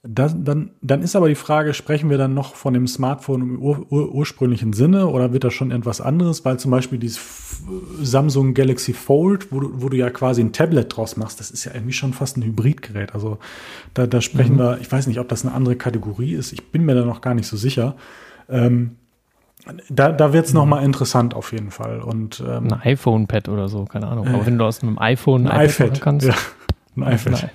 Das, dann, dann ist aber die Frage, sprechen wir dann noch von dem Smartphone im ur, ur, ursprünglichen Sinne oder wird das schon etwas anderes? Weil zum Beispiel dieses Samsung Galaxy Fold, wo du, wo du ja quasi ein Tablet draus machst, das ist ja irgendwie schon fast ein Hybridgerät. Also da, da sprechen mhm. wir, ich weiß nicht, ob das eine andere Kategorie ist, ich bin mir da noch gar nicht so sicher. Ähm, da, da wird es mhm. nochmal interessant auf jeden Fall. Und, ähm, ein iPhone-Pad oder so, keine Ahnung. Aber äh, wenn du aus einem iPhone ein iPad kannst. Ja, ein iPad.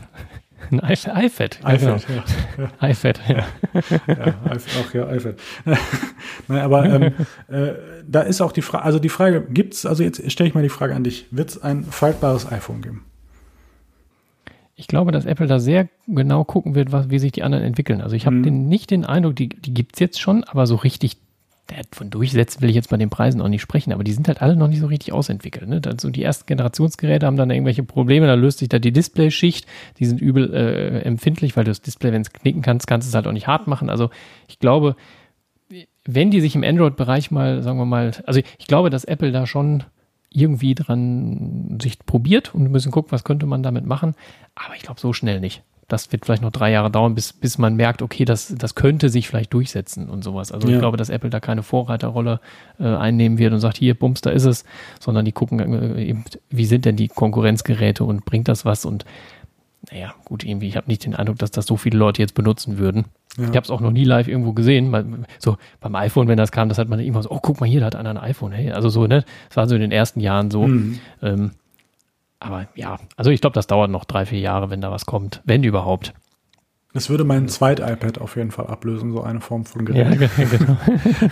Ein iPad. iPad, ja, iPad, genau. ja. iPad, ja. ja. Ach ja, iPad. Nein, aber ähm, äh, da ist auch die Frage, also die Frage, gibt es, also jetzt stelle ich mal die Frage an dich, wird es ein faltbares iPhone geben? Ich glaube, dass Apple da sehr genau gucken wird, was, wie sich die anderen entwickeln. Also ich habe mhm. nicht den Eindruck, die, die gibt es jetzt schon, aber so richtig von durchsetzen will ich jetzt bei den Preisen auch nicht sprechen, aber die sind halt alle noch nicht so richtig ausentwickelt. Ne? Also die ersten Generationsgeräte haben dann irgendwelche Probleme, da löst sich da die Displayschicht, die sind übel äh, empfindlich, weil du das Display, wenn es knicken kannst, kannst du es halt auch nicht hart machen. Also ich glaube, wenn die sich im Android-Bereich mal, sagen wir mal, also ich glaube, dass Apple da schon irgendwie dran sich probiert und ein bisschen guckt, was könnte man damit machen, aber ich glaube so schnell nicht das wird vielleicht noch drei Jahre dauern, bis, bis man merkt, okay, das, das könnte sich vielleicht durchsetzen und sowas. Also ja. ich glaube, dass Apple da keine Vorreiterrolle äh, einnehmen wird und sagt, hier, bums, da ist es, sondern die gucken äh, eben, wie sind denn die Konkurrenzgeräte und bringt das was und naja, gut, irgendwie, ich habe nicht den Eindruck, dass das so viele Leute jetzt benutzen würden. Ja. Ich habe es auch noch nie live irgendwo gesehen. So beim iPhone, wenn das kam, das hat man immer so, oh, guck mal hier, da hat einer ein iPhone. Hey, also so, ne? Das war so in den ersten Jahren so. Mhm. Ähm, aber ja, also ich glaube, das dauert noch drei, vier Jahre, wenn da was kommt, wenn überhaupt. Das würde mein zweit-iPad auf jeden Fall ablösen, so eine Form von Gerät. Ja, genau.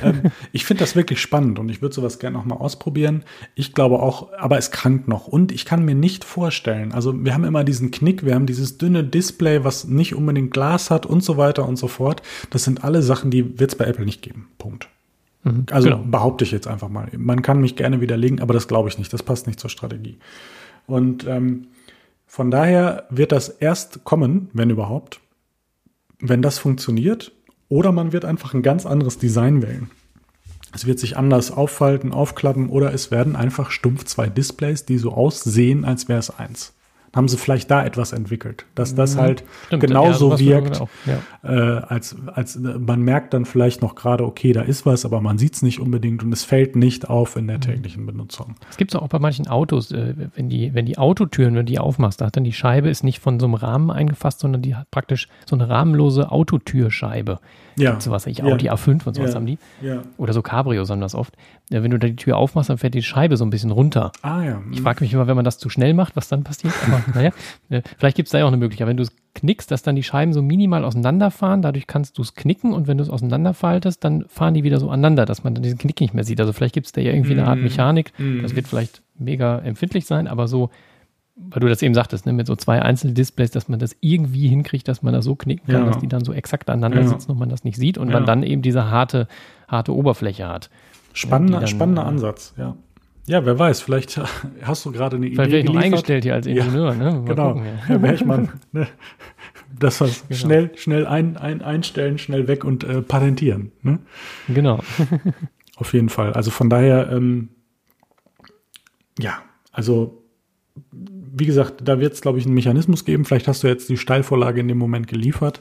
ähm, ich finde das wirklich spannend und ich würde sowas gerne nochmal ausprobieren. Ich glaube auch, aber es krankt noch. Und ich kann mir nicht vorstellen, also wir haben immer diesen Knick, wir haben dieses dünne Display, was nicht unbedingt Glas hat und so weiter und so fort. Das sind alle Sachen, die wird es bei Apple nicht geben. Punkt. Mhm, also genau. behaupte ich jetzt einfach mal. Man kann mich gerne widerlegen, aber das glaube ich nicht. Das passt nicht zur Strategie. Und ähm, von daher wird das erst kommen, wenn überhaupt, wenn das funktioniert, oder man wird einfach ein ganz anderes Design wählen. Es wird sich anders auffalten, aufklappen oder es werden einfach stumpf zwei Displays, die so aussehen, als wäre es eins haben sie vielleicht da etwas entwickelt, dass das mhm. halt Stimmt, genauso ja, wirkt, ja. äh, als, als man merkt dann vielleicht noch gerade, okay, da ist was, aber man sieht es nicht unbedingt und es fällt nicht auf in der mhm. täglichen Benutzung. Es gibt es auch bei manchen Autos, äh, wenn die, wenn die Autotüren, wenn du die aufmachst, da hat dann die Scheibe ist nicht von so einem Rahmen eingefasst, sondern die hat praktisch so eine rahmenlose Autotürscheibe. Ja. So was, ich Audi ja. A5 und sowas ja. haben die. Ja. Oder so Cabrios haben das oft. Ja, wenn du da die Tür aufmachst, dann fährt die Scheibe so ein bisschen runter. Ah ja. Ich frage mich immer, wenn man das zu schnell macht, was dann passiert. Aber naja, äh, vielleicht gibt es da ja auch eine Möglichkeit. Wenn du es knickst, dass dann die Scheiben so minimal auseinanderfahren, dadurch kannst du es knicken und wenn du es auseinanderfaltest, dann fahren die wieder so aneinander, dass man dann diesen Knick nicht mehr sieht. Also vielleicht gibt es da ja irgendwie mm. eine Art mhm. Mechanik. Mm. Das wird vielleicht mega empfindlich sein, aber so weil du das eben sagtest, ne, mit so zwei Einzeldisplays, dass man das irgendwie hinkriegt, dass man das so knicken kann, ja. dass die dann so exakt aneinander ja. sitzen und man das nicht sieht und ja. man dann eben diese harte, harte Oberfläche hat. Spannender, spannender äh, Ansatz, ja. Ja, wer weiß, vielleicht hast du gerade eine Idee. Vielleicht wäre ich eingestellt hier als Ingenieur, ne? Mal genau. Gucken, ja. wäre ich mal, ne? Das was genau. schnell, schnell ein, ein, einstellen, schnell weg und äh, patentieren. Ne? Genau. Auf jeden Fall. Also von daher, ähm, ja, also wie gesagt, da wird es, glaube ich, einen Mechanismus geben. Vielleicht hast du jetzt die Steilvorlage in dem Moment geliefert.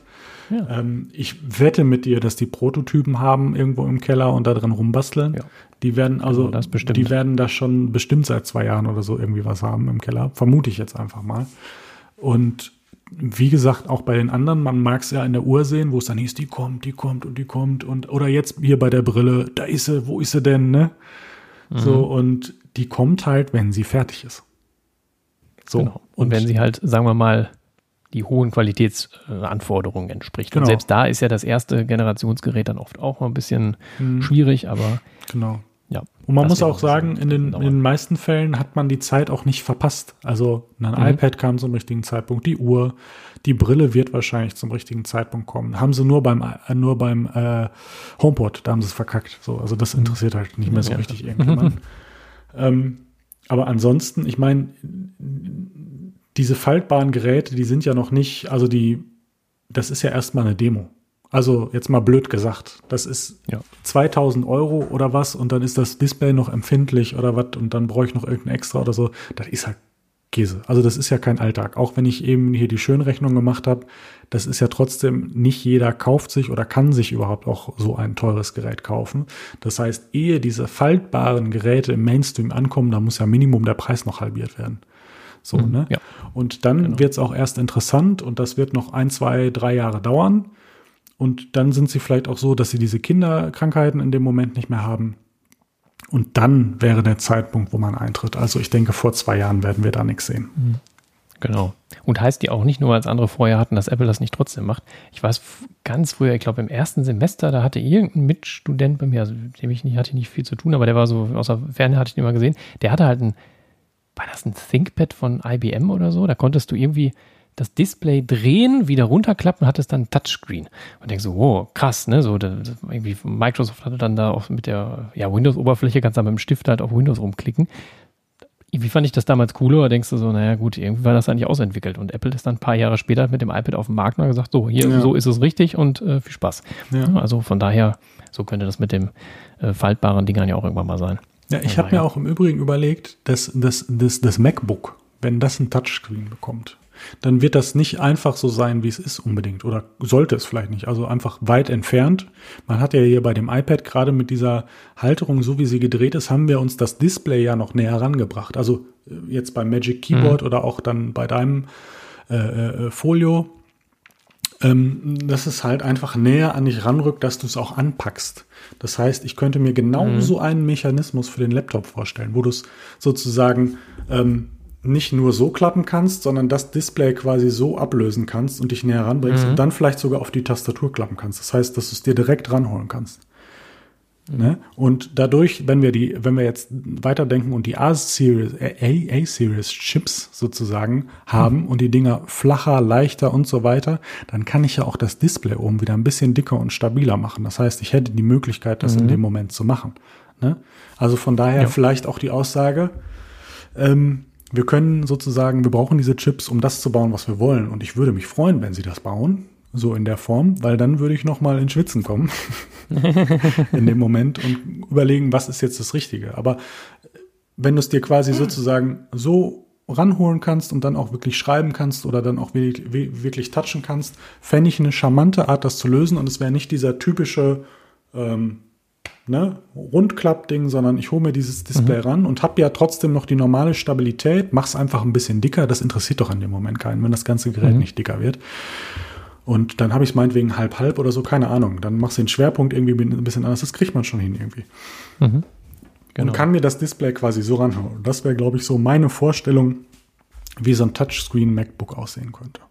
Ja. Ähm, ich wette mit dir, dass die Prototypen haben irgendwo im Keller und da drin rumbasteln. Ja. Die werden also, genau, die werden da schon bestimmt seit zwei Jahren oder so irgendwie was haben im Keller. Vermute ich jetzt einfach mal. Und wie gesagt, auch bei den anderen, man mag es ja in der Uhr sehen, wo es dann hieß, die kommt, die kommt und die kommt und oder jetzt hier bei der Brille, da ist sie, wo ist sie denn, ne? Mhm. So und die kommt halt, wenn sie fertig ist. So. Genau. Und, und wenn sie halt, sagen wir mal, die hohen Qualitätsanforderungen entspricht. Genau. Und selbst da ist ja das erste Generationsgerät dann oft auch mal ein bisschen mhm. schwierig, aber genau. Ja, und man muss auch sagen, in den, in den meisten Fällen hat man die Zeit auch nicht verpasst. Also ein mhm. iPad kam zum richtigen Zeitpunkt, die Uhr, die Brille wird wahrscheinlich zum richtigen Zeitpunkt kommen. Haben sie nur beim äh, nur beim äh, HomePod, da haben sie es verkackt. So, also das interessiert halt nicht mehr so ja, richtig irgendjemand. ähm, aber ansonsten, ich meine, diese faltbaren Geräte, die sind ja noch nicht, also die, das ist ja erstmal eine Demo. Also jetzt mal blöd gesagt, das ist ja. 2000 Euro oder was und dann ist das Display noch empfindlich oder was und dann brauche ich noch irgendein extra oder so. Das ist halt Käse. Also das ist ja kein Alltag. Auch wenn ich eben hier die Schönrechnung gemacht habe, das ist ja trotzdem, nicht jeder kauft sich oder kann sich überhaupt auch so ein teures Gerät kaufen. Das heißt, ehe diese faltbaren Geräte im Mainstream ankommen, da muss ja Minimum der Preis noch halbiert werden. So, mhm, ne? Ja. Und dann genau. wird es auch erst interessant und das wird noch ein, zwei, drei Jahre dauern. Und dann sind sie vielleicht auch so, dass sie diese Kinderkrankheiten in dem Moment nicht mehr haben. Und dann wäre der Zeitpunkt, wo man eintritt. Also ich denke, vor zwei Jahren werden wir da nichts sehen. Genau. Und heißt die auch nicht nur, als andere vorher hatten, dass Apple das nicht trotzdem macht. Ich weiß ganz früher, ich glaube im ersten Semester, da hatte irgendein Mitstudent bei mir, also dem ich nicht, hatte nicht viel zu tun, aber der war so, außer Ferne hatte ich den mal gesehen, der hatte halt ein war das ein ThinkPad von IBM oder so? Da konntest du irgendwie das Display drehen, wieder runterklappen, hattest dann Touchscreen. Und denkst so, wow, krass, ne? So, da, irgendwie Microsoft hatte dann da auch mit der ja, Windows-Oberfläche, kannst du mit dem Stift halt auf Windows rumklicken. Wie fand ich das damals cooler? Oder denkst du so, naja, gut, irgendwie war das eigentlich ausentwickelt. Und Apple ist dann ein paar Jahre später mit dem iPad auf dem Markt und hat gesagt, so, hier, ja. so ist es richtig und äh, viel Spaß. Ja. Also von daher, so könnte das mit dem äh, faltbaren Dingern ja auch irgendwann mal sein. Ja, ich habe mir auch im Übrigen überlegt, dass das, das, das MacBook, wenn das ein Touchscreen bekommt, dann wird das nicht einfach so sein, wie es ist unbedingt. Oder sollte es vielleicht nicht. Also einfach weit entfernt. Man hat ja hier bei dem iPad gerade mit dieser Halterung, so wie sie gedreht ist, haben wir uns das Display ja noch näher rangebracht. Also äh, jetzt beim Magic Keyboard mhm. oder auch dann bei deinem äh, äh, Folio, ähm, dass es halt einfach näher an dich ranrückt, dass du es auch anpackst. Das heißt, ich könnte mir genauso mhm. einen Mechanismus für den Laptop vorstellen, wo du es sozusagen ähm, nicht nur so klappen kannst, sondern das Display quasi so ablösen kannst und dich näher ranbringst mhm. und dann vielleicht sogar auf die Tastatur klappen kannst. Das heißt, dass du es dir direkt ranholen kannst. Mhm. Ne? Und dadurch, wenn wir die, wenn wir jetzt weiterdenken und die A-Series, A-Series Chips sozusagen haben mhm. und die Dinger flacher, leichter und so weiter, dann kann ich ja auch das Display oben wieder ein bisschen dicker und stabiler machen. Das heißt, ich hätte die Möglichkeit, das mhm. in dem Moment zu machen. Ne? Also von daher ja. vielleicht auch die Aussage, ähm, wir können sozusagen, wir brauchen diese Chips, um das zu bauen, was wir wollen. Und ich würde mich freuen, wenn sie das bauen, so in der Form, weil dann würde ich noch mal ins Schwitzen kommen in dem Moment und überlegen, was ist jetzt das Richtige. Aber wenn du es dir quasi sozusagen so ranholen kannst und dann auch wirklich schreiben kannst oder dann auch wirklich, wirklich touchen kannst, fände ich eine charmante Art, das zu lösen. Und es wäre nicht dieser typische ähm, ne, Rundklappding, sondern ich hole mir dieses Display mhm. ran und habe ja trotzdem noch die normale Stabilität, mach's einfach ein bisschen dicker, das interessiert doch in dem Moment keinen, wenn das ganze Gerät mhm. nicht dicker wird. Und dann habe ich es meinetwegen halb-halb oder so, keine Ahnung. Dann machst du den Schwerpunkt irgendwie ein bisschen anders, das kriegt man schon hin irgendwie. Mhm. Genau. Und kann mir das Display quasi so ranhauen. Das wäre, glaube ich, so meine Vorstellung, wie so ein Touchscreen MacBook aussehen könnte.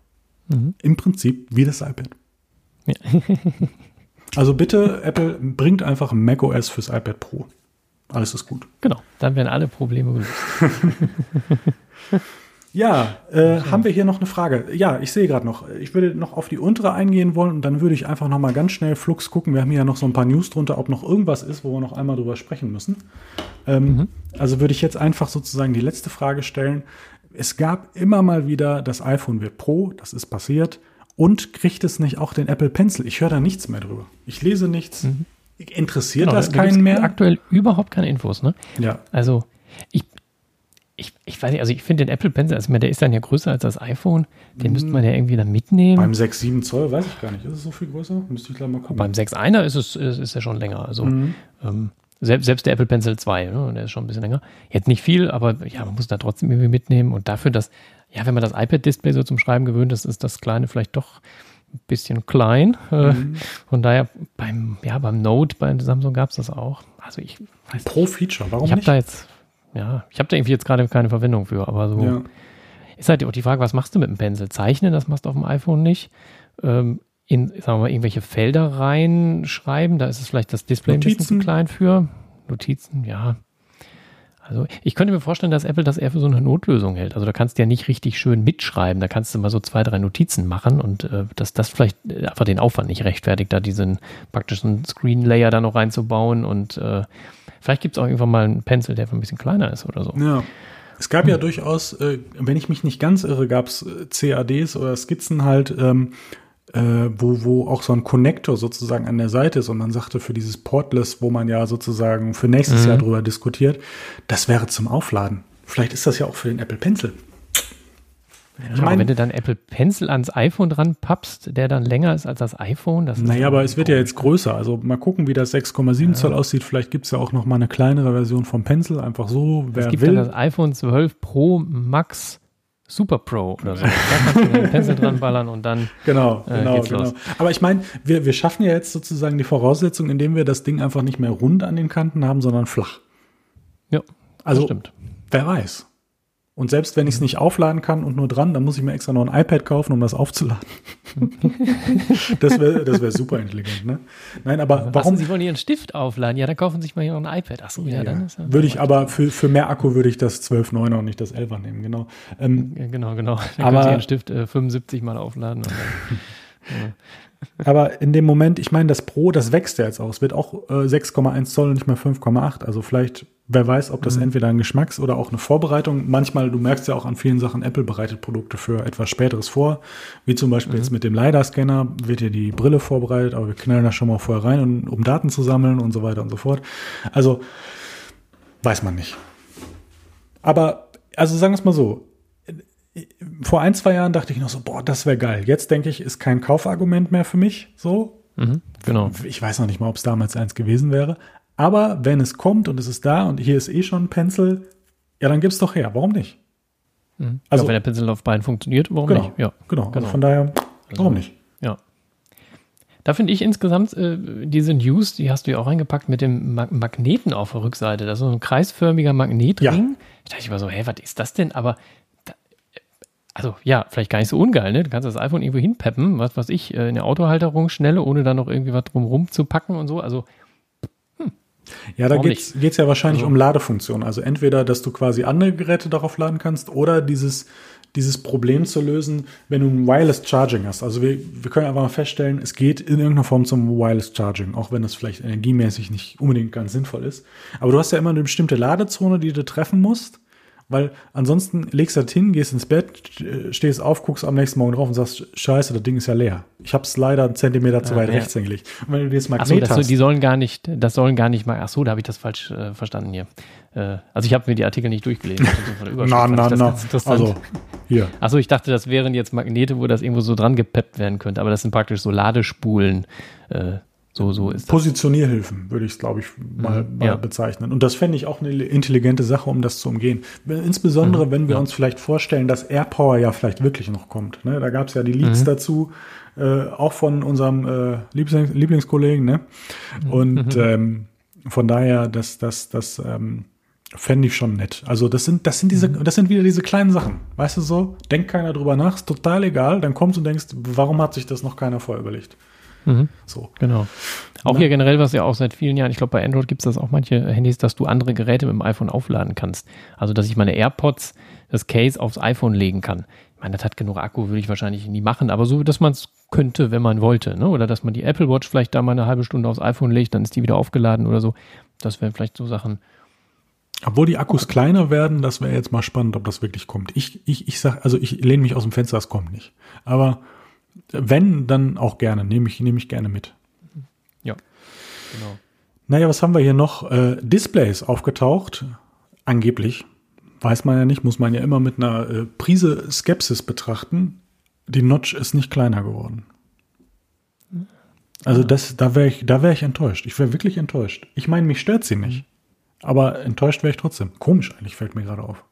Mhm. Im Prinzip wie das iPad. Ja. Also bitte, Apple bringt einfach macOS fürs iPad Pro. Alles ist gut. Genau, dann werden alle Probleme gelöst. ja, äh, haben wir hier noch eine Frage? Ja, ich sehe gerade noch. Ich würde noch auf die untere eingehen wollen und dann würde ich einfach noch mal ganz schnell Flux gucken. Wir haben hier ja noch so ein paar News drunter, ob noch irgendwas ist, wo wir noch einmal drüber sprechen müssen. Ähm, mhm. Also würde ich jetzt einfach sozusagen die letzte Frage stellen. Es gab immer mal wieder, das iPhone wird Pro, das ist passiert. Und kriegt es nicht auch den Apple Pencil? Ich höre da nichts mehr drüber. Ich lese nichts. Mhm. Interessiert genau, das keinen mehr? Aktuell überhaupt keine Infos, ne? Ja. Also, ich, ich, ich weiß nicht, also ich finde den Apple Pencil, also der ist dann ja größer als das iPhone, den mhm. müsste man ja irgendwie dann mitnehmen. Beim 6, 7 Zoll weiß ich gar nicht. Ist es so viel größer? Müsste ich gleich mal gucken. Beim 6 1er ist es ist, ist ja schon länger. Also mhm. ähm, selbst, selbst der Apple Pencil 2, ne, der ist schon ein bisschen länger. Jetzt nicht viel, aber ja, man muss da trotzdem irgendwie mitnehmen. Und dafür, dass, ja, wenn man das iPad-Display so zum Schreiben gewöhnt ist, ist das kleine vielleicht doch ein bisschen klein. Äh, mhm. Von daher beim, ja, beim Note bei Samsung gab es das auch. Also ich weiß Pro Feature, warum ich hab nicht? da jetzt, ja, ich habe da irgendwie jetzt gerade keine Verwendung für, aber so ja. ist halt auch die Frage, was machst du mit dem Pencil? Zeichnen, das machst du auf dem iPhone nicht. Ähm, in, sagen wir mal, irgendwelche Felder reinschreiben, da ist es vielleicht das Display Notizen. ein bisschen zu klein für. Notizen, ja. Also ich könnte mir vorstellen, dass Apple das eher für so eine Notlösung hält. Also da kannst du ja nicht richtig schön mitschreiben. Da kannst du mal so zwei, drei Notizen machen und äh, dass das vielleicht einfach den Aufwand nicht rechtfertigt, da diesen praktischen Screen Layer da noch reinzubauen. Und äh, vielleicht gibt es auch irgendwann mal einen Pencil, der ein bisschen kleiner ist oder so. Ja. Es gab hm. ja durchaus, äh, wenn ich mich nicht ganz irre, gab es äh, CADs oder Skizzen halt, ähm, äh, wo, wo auch so ein Connector sozusagen an der Seite ist und man sagte für dieses Portless, wo man ja sozusagen für nächstes mhm. Jahr drüber diskutiert, das wäre zum Aufladen. Vielleicht ist das ja auch für den Apple Pencil. Ja, ich mein, wenn du dann Apple Pencil ans iPhone dran pappst, der dann länger ist als das iPhone, das Naja, aber es wird ja jetzt größer. Also mal gucken, wie das 6,7 ja. Zoll aussieht. Vielleicht gibt es ja auch noch mal eine kleinere Version vom Pencil. Einfach so, wer es gibt will. dann das iPhone 12 Pro Max Super Pro oder so. Da kannst du den Pencil dran ballern und dann. Genau, äh, genau, genau. Los. Aber ich meine, wir, wir schaffen ja jetzt sozusagen die Voraussetzung, indem wir das Ding einfach nicht mehr rund an den Kanten haben, sondern flach. Ja, also, stimmt. Wer weiß. Und selbst wenn ich es nicht aufladen kann und nur dran, dann muss ich mir extra noch ein iPad kaufen, um das aufzuladen. das wäre das wär super intelligent, ne? Nein, aber Was warum? Sie wollen Ihren Stift aufladen, ja, dann kaufen Sie sich mal hier noch ein iPad. Achso, ja, ja, dann ist ja Würde ich aber für, für mehr Akku würde ich das 12.9er und nicht das 11er nehmen, genau. Ähm, ja, genau, genau. Dann aber, können Sie Ihren Stift äh, 75 mal aufladen. Ja. Aber in dem Moment, ich meine, das Pro, das wächst ja jetzt auch. Es wird auch äh, 6,1 Zoll und nicht mehr 5,8. Also vielleicht, wer weiß, ob das mhm. entweder ein Geschmacks- oder auch eine Vorbereitung. Manchmal, du merkst ja auch an vielen Sachen, Apple bereitet Produkte für etwas Späteres vor. Wie zum Beispiel mhm. jetzt mit dem LiDAR-Scanner wird ja die Brille vorbereitet, aber wir knallen da schon mal vorher rein, um Daten zu sammeln und so weiter und so fort. Also, weiß man nicht. Aber, also sagen wir es mal so, vor ein, zwei Jahren dachte ich noch so, boah, das wäre geil. Jetzt denke ich, ist kein Kaufargument mehr für mich. So. Mhm, genau. Ich weiß noch nicht mal, ob es damals eins gewesen wäre. Aber wenn es kommt und es ist da und hier ist eh schon ein Pencil, ja, dann gib's doch her. Warum nicht? Mhm. Also, ja, wenn der Pinsellaufbein funktioniert, warum genau, nicht? Ja, genau. genau. Also von daher, warum nicht? Ja. Da finde ich insgesamt äh, diese News, die hast du ja auch reingepackt mit dem Mag Magneten auf der Rückseite. Das ist so ein kreisförmiger Magnetring. Ja. Ich dachte immer so, hä, was ist das denn? Aber also ja, vielleicht gar nicht so ungeil, ne? Du kannst das iPhone irgendwo hinpeppen, was weiß ich, äh, in der Autohalterung schnell, ohne da noch irgendwie was drumrum zu packen und so. Also hm. ja, da geht es ja wahrscheinlich also, um Ladefunktion. Also entweder, dass du quasi andere Geräte darauf laden kannst oder dieses dieses Problem zu lösen, wenn du ein Wireless Charging hast. Also wir, wir können einfach mal feststellen, es geht in irgendeiner Form zum Wireless Charging, auch wenn das vielleicht energiemäßig nicht unbedingt ganz sinnvoll ist. Aber du hast ja immer eine bestimmte Ladezone, die du treffen musst. Weil ansonsten legst du das hin, gehst ins Bett, stehst auf, guckst am nächsten Morgen drauf und sagst, scheiße, das Ding ist ja leer. Ich habe es leider einen Zentimeter zu ah, weit ja. rechts hingelegt. Und wenn du das Magnet ach so, hast, die sollen gar nicht, das sollen gar nicht mal, ach so, da habe ich das falsch äh, verstanden hier. Äh, also ich habe mir die Artikel nicht durchgelesen. na, na, na. Also, hier. Achso, ich dachte, das wären jetzt Magnete, wo das irgendwo so dran gepeppt werden könnte, aber das sind praktisch so Ladespulen, äh, so, so ist Positionierhilfen würde ich es, glaube ich, mal, mhm, mal ja. bezeichnen. Und das fände ich auch eine intelligente Sache, um das zu umgehen. Insbesondere, mhm, wenn wir ja. uns vielleicht vorstellen, dass AirPower ja vielleicht wirklich noch kommt. Ne? Da gab es ja die Leaks mhm. dazu, äh, auch von unserem äh, Lieblings Lieblingskollegen. Ne? Mhm. Und mhm. ähm, von daher, das, das, das ähm, fände ich schon nett. Also das sind, das sind diese, mhm. das sind wieder diese kleinen Sachen. Weißt du so? Denkt keiner drüber nach, ist total egal. Dann kommst du und denkst, warum hat sich das noch keiner vorher überlegt? Mhm. So. Genau. Auch Na. hier generell, was ja auch seit vielen Jahren, ich glaube, bei Android gibt es das auch manche Handys, dass du andere Geräte mit dem iPhone aufladen kannst. Also, dass ich meine AirPods, das Case aufs iPhone legen kann. Ich meine, das hat genug Akku, würde ich wahrscheinlich nie machen, aber so, dass man es könnte, wenn man wollte. Ne? Oder dass man die Apple Watch vielleicht da mal eine halbe Stunde aufs iPhone legt, dann ist die wieder aufgeladen oder so. Das wären vielleicht so Sachen. Obwohl die Akkus kleiner werden, das wäre jetzt mal spannend, ob das wirklich kommt. Ich, ich, ich sag, also ich lehne mich aus dem Fenster, es kommt nicht. Aber wenn, dann auch gerne. Nehme ich, nehme ich gerne mit. Ja, genau. Naja, was haben wir hier noch? Äh, Displays aufgetaucht. Angeblich. Weiß man ja nicht, muss man ja immer mit einer äh, Prise Skepsis betrachten. Die Notch ist nicht kleiner geworden. Also das, da wäre ich, da wäre ich enttäuscht. Ich wäre wirklich enttäuscht. Ich meine, mich stört sie nicht. Aber enttäuscht wäre ich trotzdem. Komisch eigentlich, fällt mir gerade auf.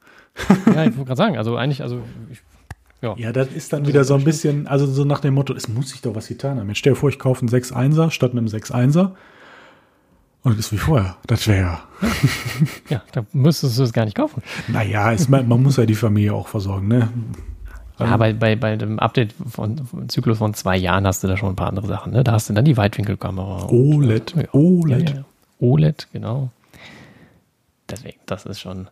ja, ich wollte gerade sagen, also eigentlich, also ich ja. ja, das ist dann das wieder ist so ein bisschen, also so nach dem Motto, es muss sich doch was getan haben. Jetzt stell dir vor, ich kaufe einen 6-1er statt einem 6-1er. Und das ist wie vorher. Das wäre ja. ja, da müsstest du es gar nicht kaufen. Naja, ist, man, man muss ja die Familie auch versorgen, ne? Ja, bei, bei, bei dem Update von, von Zyklus von zwei Jahren hast du da schon ein paar andere Sachen. Ne? Da hast du dann die Weitwinkelkamera. OLED. Und, ja, OLED. Ja, OLED, genau. Deswegen, das ist schon.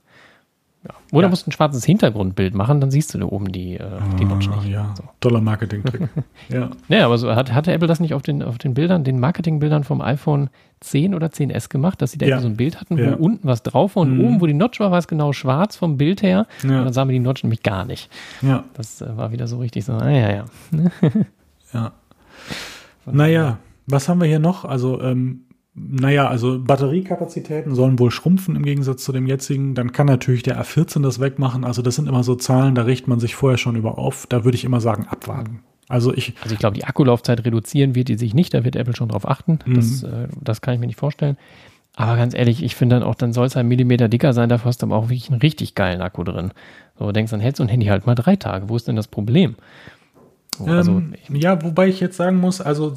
Ja. Oder ja. musst ein schwarzes Hintergrundbild machen, dann siehst du da oben die, äh, die Notch nicht. Ja, so. toller Marketing-Trick. ja. ja, aber so hat, hatte Apple das nicht auf den, auf den Bildern, den Marketingbildern vom iPhone 10 oder 10S gemacht, dass sie da ja. so ein Bild hatten, wo ja. unten was drauf war und mhm. oben, wo die Notch war, war es genau schwarz vom Bild her. Und dann sahen wir die Notch nämlich gar nicht. Ja. Das äh, war wieder so richtig so, ah, ja, ja. ja. Naja, was haben wir hier noch? Also, ähm, naja, also Batteriekapazitäten sollen wohl schrumpfen im Gegensatz zu dem jetzigen. Dann kann natürlich der A14 das wegmachen. Also das sind immer so Zahlen, da richtet man sich vorher schon über auf. Da würde ich immer sagen, abwarten. Also ich, also ich glaube, die Akkulaufzeit reduzieren wird die sich nicht. Da wird Apple schon drauf achten. Mhm. Das, äh, das kann ich mir nicht vorstellen. Aber ganz ehrlich, ich finde dann auch, dann soll es ein Millimeter dicker sein. Dafür hast du aber auch wirklich einen richtig geilen Akku drin. So, du denkst, dann hältst du ein Handy halt mal drei Tage. Wo ist denn das Problem? So, also ähm, ja, wobei ich jetzt sagen muss, also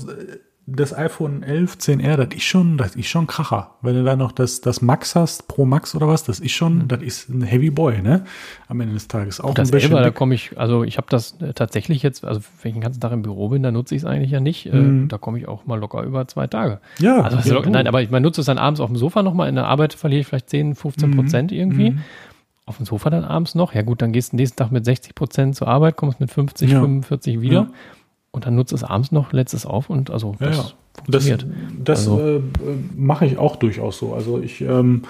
das iPhone 11 10R, das ist schon, das ist schon Kracher. Wenn du da noch das, das Max hast, Pro Max oder was, das ist schon, mhm. das ist ein Heavy Boy, ne? Am Ende des Tages auch das ein bisschen. 11 da komme ich, also ich habe das äh, tatsächlich jetzt, also wenn ich den ganzen Tag im Büro bin, dann nutze ich es eigentlich ja nicht. Äh, mhm. da komme ich auch mal locker über zwei Tage. Ja. Also, also ja, nein, aber ich meine, nutze es dann abends auf dem Sofa nochmal. In der Arbeit verliere ich vielleicht 10, 15 mhm. Prozent irgendwie. Mhm. Auf dem Sofa dann abends noch. Ja gut, dann gehst du nächsten Tag mit 60 Prozent zur Arbeit, kommst mit 50, ja. 45 wieder. Ja. Und dann nutzt es abends noch, lässt es auf und also das ja, funktioniert. Das, das also. äh, mache ich auch durchaus so. Also ich, ähm,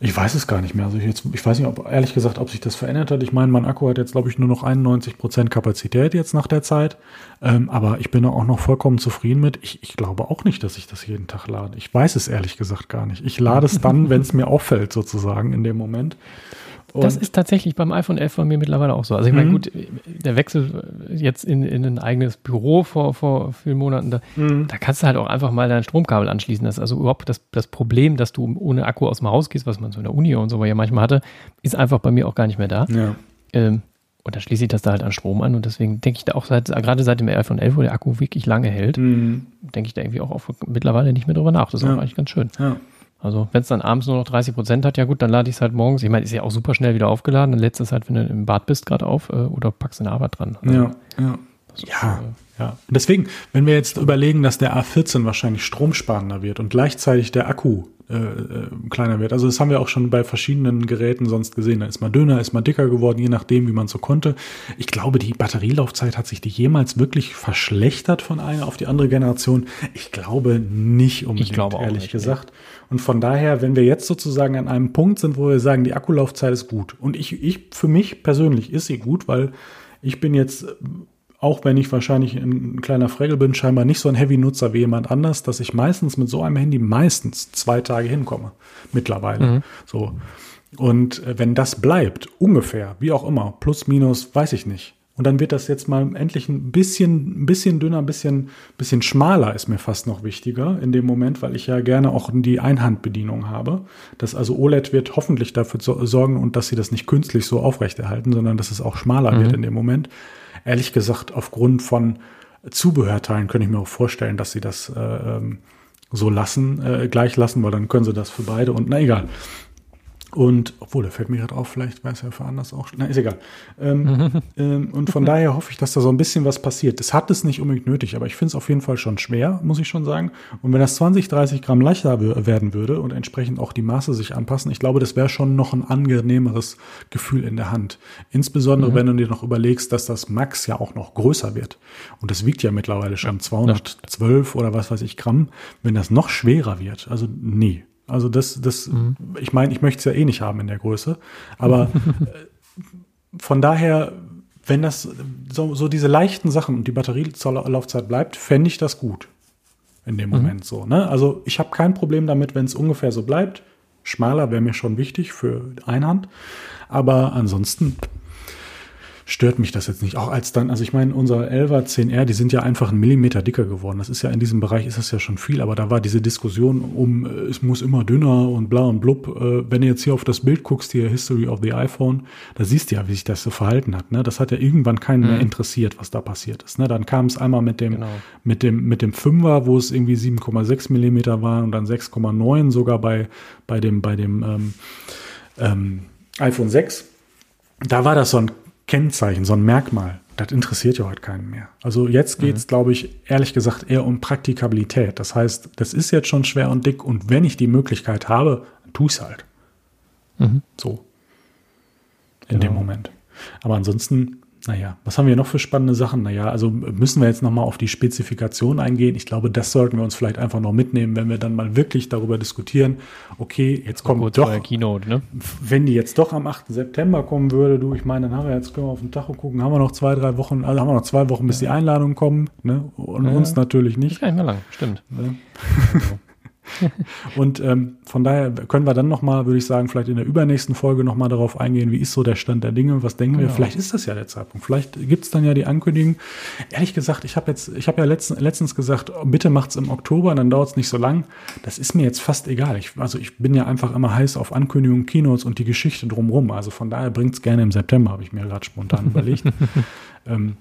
ich weiß es gar nicht mehr. Also ich, jetzt, ich weiß nicht, ob ehrlich gesagt, ob sich das verändert hat. Ich meine, mein Akku hat jetzt, glaube ich, nur noch 91% Kapazität jetzt nach der Zeit. Ähm, aber ich bin auch noch vollkommen zufrieden mit. Ich, ich glaube auch nicht, dass ich das jeden Tag lade. Ich weiß es ehrlich gesagt gar nicht. Ich lade es dann, wenn es mir auffällt, sozusagen in dem Moment. Und das ist tatsächlich beim iPhone 11 bei mir mittlerweile auch so. Also ich meine, mhm. gut, der Wechsel jetzt in, in ein eigenes Büro vor, vor vielen Monaten, da, mhm. da kannst du halt auch einfach mal dein Stromkabel anschließen. Das ist also überhaupt das, das Problem, dass du ohne Akku aus dem Haus gehst, was man so in der Uni und so ja manchmal hatte, ist einfach bei mir auch gar nicht mehr da. Ja. Ähm, und dann schließe ich das da halt an Strom an und deswegen denke ich da auch seit, gerade seit dem iPhone 11, wo der Akku wirklich lange hält, mhm. denke ich da irgendwie auch auf, mittlerweile nicht mehr drüber nach. Das ist ja. auch eigentlich ganz schön. Ja. Also wenn es dann abends nur noch 30 Prozent hat, ja gut, dann lade ich es halt morgens. Ich meine, ist ja auch super schnell wieder aufgeladen. Dann lädst du es halt, wenn du im Bad bist, gerade auf äh, oder packst in der Arbeit dran. Also, ja, ja. Ja, äh, ja. Und deswegen, wenn wir jetzt überlegen, dass der A14 wahrscheinlich stromsparender wird und gleichzeitig der Akku äh, äh, kleiner wird. Also das haben wir auch schon bei verschiedenen Geräten sonst gesehen. Da ist mal dünner, ist mal dicker geworden, je nachdem, wie man so konnte. Ich glaube, die Batterielaufzeit hat sich die jemals wirklich verschlechtert von einer auf die andere Generation. Ich glaube nicht unbedingt, ich glaube ehrlich nicht, gesagt. Nee. Und von daher, wenn wir jetzt sozusagen an einem Punkt sind, wo wir sagen, die Akkulaufzeit ist gut. Und ich, ich für mich persönlich ist sie gut, weil ich bin jetzt auch wenn ich wahrscheinlich ein kleiner Fregel bin, scheinbar nicht so ein Heavy-Nutzer wie jemand anders, dass ich meistens mit so einem Handy meistens zwei Tage hinkomme. Mittlerweile. Mhm. So. Und äh, wenn das bleibt, ungefähr, wie auch immer, plus, minus, weiß ich nicht. Und dann wird das jetzt mal endlich ein bisschen, ein bisschen dünner, ein bisschen, bisschen schmaler ist mir fast noch wichtiger in dem Moment, weil ich ja gerne auch die Einhandbedienung habe. Das also OLED wird hoffentlich dafür sorgen und dass sie das nicht künstlich so aufrechterhalten, sondern dass es auch schmaler mhm. wird in dem Moment ehrlich gesagt, aufgrund von Zubehörteilen könnte ich mir auch vorstellen, dass sie das äh, ähm, so lassen, äh, gleich lassen, weil dann können sie das für beide und na egal. Und obwohl, da fällt mir gerade auf, vielleicht weiß er für anders auch. Na, ist egal. Ähm, ähm, und von daher hoffe ich, dass da so ein bisschen was passiert. Es hat es nicht unbedingt nötig, aber ich finde es auf jeden Fall schon schwer, muss ich schon sagen. Und wenn das 20, 30 Gramm leichter werden würde und entsprechend auch die Maße sich anpassen, ich glaube, das wäre schon noch ein angenehmeres Gefühl in der Hand. Insbesondere, mhm. wenn du dir noch überlegst, dass das Max ja auch noch größer wird. Und das wiegt ja mittlerweile schon 212 oder was weiß ich Gramm. Wenn das noch schwerer wird, also nee, also das, das, mhm. ich meine, ich möchte es ja eh nicht haben in der Größe. Aber äh, von daher, wenn das so, so diese leichten Sachen und die Batterielaufzeit bleibt, fände ich das gut. In dem mhm. Moment so. Ne? Also ich habe kein Problem damit, wenn es ungefähr so bleibt. Schmaler wäre mir schon wichtig für Einhand. Aber ansonsten stört mich das jetzt nicht. Auch als dann, also ich meine, unser 11er 10R, die sind ja einfach einen Millimeter dicker geworden. Das ist ja in diesem Bereich ist das ja schon viel, aber da war diese Diskussion um, äh, es muss immer dünner und bla und blub. Äh, wenn du jetzt hier auf das Bild guckst, hier History of the iPhone, da siehst du ja, wie sich das so verhalten hat. Ne? Das hat ja irgendwann keinen mhm. mehr interessiert, was da passiert ist. Ne? Dann kam es einmal mit dem, genau. mit dem, mit dem 5er, wo es irgendwie 7,6 Millimeter war und dann 6,9 sogar bei, bei dem, bei dem ähm, ähm, iPhone 6. Da war das so ein Kennzeichen, so ein Merkmal. Das interessiert ja heute keinen mehr. Also jetzt geht es, mhm. glaube ich, ehrlich gesagt eher um Praktikabilität. Das heißt, das ist jetzt schon schwer und dick und wenn ich die Möglichkeit habe, dann tue ich es halt. Mhm. So. In genau. dem Moment. Aber ansonsten naja, was haben wir noch für spannende Sachen? Naja, also müssen wir jetzt nochmal auf die Spezifikation eingehen. Ich glaube, das sollten wir uns vielleicht einfach noch mitnehmen, wenn wir dann mal wirklich darüber diskutieren. Okay, jetzt kommt Kurz doch, Keynote, ne? wenn die jetzt doch am 8. September kommen würde, du, ich meine, dann haben wir jetzt, können wir auf den Tacho gucken, haben wir noch zwei, drei Wochen, also haben wir noch zwei Wochen, bis ja. die Einladungen kommen, ne? Und ja. uns natürlich nicht. Ist gar nicht mehr lang, stimmt. Ne? Also. und ähm, von daher können wir dann nochmal, würde ich sagen, vielleicht in der übernächsten Folge nochmal darauf eingehen, wie ist so der Stand der Dinge, was denken genau. wir, vielleicht ist das ja der Zeitpunkt, vielleicht gibt es dann ja die Ankündigung. Ehrlich gesagt, ich habe jetzt, ich habe ja letztens, letztens gesagt, bitte macht's im Oktober, dann dauert es nicht so lang. Das ist mir jetzt fast egal. Ich, also ich bin ja einfach immer heiß auf Ankündigungen, Keynotes und die Geschichte drumherum. Also von daher bringt's gerne im September, habe ich mir gerade spontan überlegt. ähm,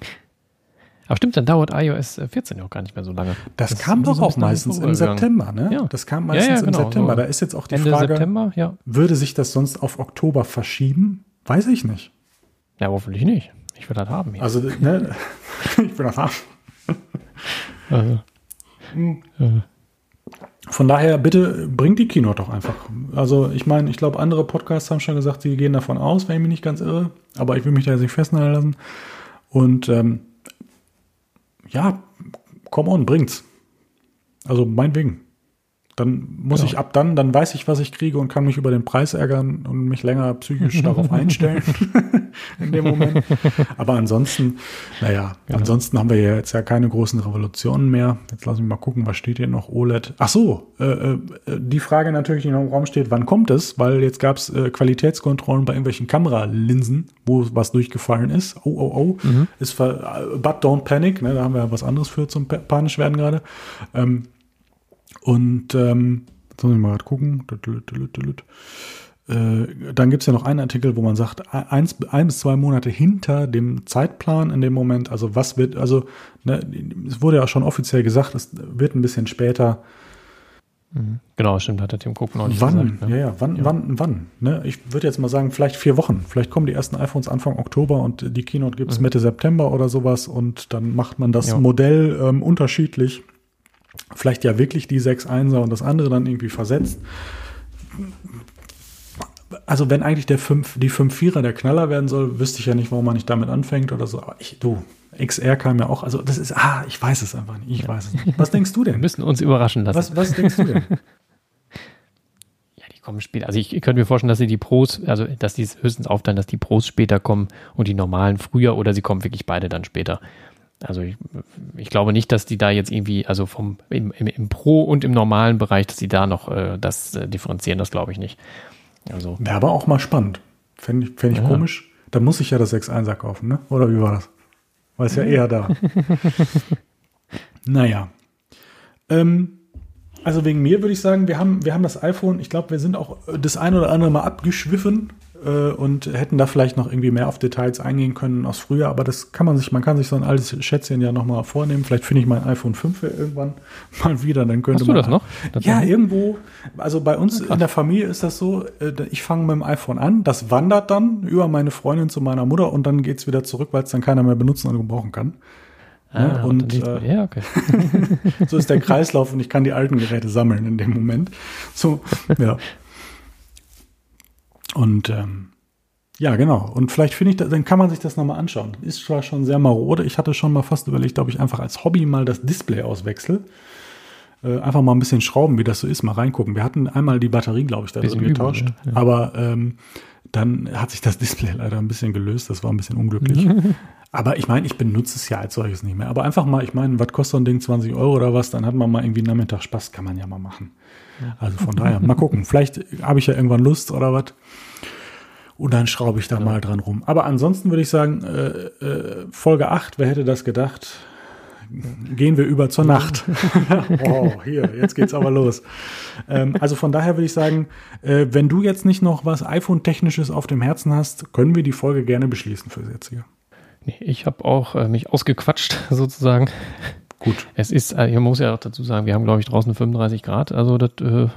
aber stimmt, dann dauert iOS 14 ja auch gar nicht mehr so lange. Das, das kam doch auch meistens im September, ne? Ja. Das kam meistens ja, ja, genau, im September. So da ist jetzt auch die Ende Frage, September, ja. würde sich das sonst auf Oktober verschieben? Weiß ich nicht. Ja, hoffentlich nicht. Ich will das haben. Hier. Also, ne, ich will das haben. Also. Von daher, bitte bringt die Keynote doch einfach. Also, ich meine, ich glaube, andere Podcasts haben schon gesagt, sie gehen davon aus, wenn ich mich nicht ganz irre. Aber ich will mich da jetzt nicht festnageln lassen. Und ähm, ja, come on, bringt's. Also meinetwegen. Dann muss genau. ich ab dann, dann weiß ich, was ich kriege und kann mich über den Preis ärgern und mich länger psychisch darauf einstellen in dem Moment. Aber ansonsten, naja, genau. ansonsten haben wir ja jetzt ja keine großen Revolutionen mehr. Jetzt lass mich mal gucken, was steht hier noch? OLED. Ach so, äh, äh, die Frage natürlich, die noch im Raum steht, wann kommt es? Weil jetzt gab es äh, Qualitätskontrollen bei irgendwelchen Kameralinsen, wo was durchgefallen ist. Oh, oh, oh. Mhm. Ist ver but don't panic, ne? Da haben wir ja was anderes für zum panisch werden gerade. Ähm, und ähm, jetzt muss ich mal gerade gucken. Äh, dann gibt es ja noch einen Artikel, wo man sagt, eins, ein bis zwei Monate hinter dem Zeitplan in dem Moment, also was wird, also ne, es wurde ja schon offiziell gesagt, es wird ein bisschen später. Mhm. Genau, stimmt, hat der Tim Cook noch nicht wann, gesagt. Ne? Ja, ja, wann, ja. wann, wann? Ne? Ich würde jetzt mal sagen, vielleicht vier Wochen. Vielleicht kommen die ersten iPhones Anfang Oktober und die Keynote gibt es mhm. Mitte September oder sowas und dann macht man das ja. Modell ähm, unterschiedlich. Vielleicht ja wirklich die 6.1er und das andere dann irgendwie versetzt also wenn eigentlich der 5, die 5-4er der Knaller werden soll, wüsste ich ja nicht, warum man nicht damit anfängt oder so. Aber ich, du, XR kam ja auch, also das ist, ah, ich weiß es einfach nicht, ich weiß es nicht. Was denkst du denn? Wir müssen uns überraschen lassen. Was, was denkst du denn? ja, die kommen später. Also ich, ich könnte mir vorstellen, dass sie die Pros, also dass die höchstens aufteilen, dass die Pros später kommen und die normalen früher oder sie kommen wirklich beide dann später. Also ich, ich glaube nicht, dass die da jetzt irgendwie, also vom im, im, Pro und im normalen Bereich, dass sie da noch äh, das äh, differenzieren, das glaube ich nicht. Also. Wäre aber auch mal spannend. Fände ich, fänd ich ja. komisch. Da muss ich ja das 6.1er kaufen, ne? Oder wie war das? War es ja eher da. naja. Ähm, also wegen mir würde ich sagen, wir haben, wir haben das iPhone, ich glaube, wir sind auch das ein oder andere Mal abgeschwiffen äh, und hätten da vielleicht noch irgendwie mehr auf Details eingehen können aus früher, aber das kann man sich, man kann sich so ein altes Schätzchen ja nochmal vornehmen. Vielleicht finde ich mein iPhone 5 irgendwann mal wieder, dann könnte Hast du man. das noch? Das ja, irgendwo. Also bei uns in der Familie ist das so, äh, ich fange mit dem iPhone an, das wandert dann über meine Freundin zu meiner Mutter und dann geht es wieder zurück, weil es dann keiner mehr benutzen und gebrauchen kann. Ah, ja, und äh, ja, okay. so ist der Kreislauf und ich kann die alten Geräte sammeln in dem Moment. So, ja. Und ähm, ja, genau. Und vielleicht finde ich, dann kann man sich das nochmal anschauen. Ist zwar schon sehr marode. Ich hatte schon mal fast überlegt, ob ich einfach als Hobby mal das Display auswechsel. Äh, einfach mal ein bisschen schrauben, wie das so ist, mal reingucken. Wir hatten einmal die Batterie, glaube ich, da drin getauscht. Übel, ja. Aber ähm, dann hat sich das Display leider ein bisschen gelöst. Das war ein bisschen unglücklich. Aber ich meine, ich benutze es ja als solches nicht mehr. Aber einfach mal, ich meine, was kostet so ein Ding? 20 Euro oder was? Dann hat man mal irgendwie einen Nachmittag Spaß. Kann man ja mal machen. Also von daher, mal gucken. Vielleicht habe ich ja irgendwann Lust oder was. Und dann schraube ich da ja. mal dran rum. Aber ansonsten würde ich sagen, äh, äh, Folge 8, wer hätte das gedacht? Gehen wir über zur Nacht. wow, hier, jetzt geht's aber los. Ähm, also von daher würde ich sagen, äh, wenn du jetzt nicht noch was iPhone-Technisches auf dem Herzen hast, können wir die Folge gerne beschließen fürs jetzige. Nee, ich habe auch äh, mich ausgequatscht sozusagen. Gut. Es ist, äh, ich muss ja auch dazu sagen, wir haben, glaube ich, draußen 35 Grad. Also das äh,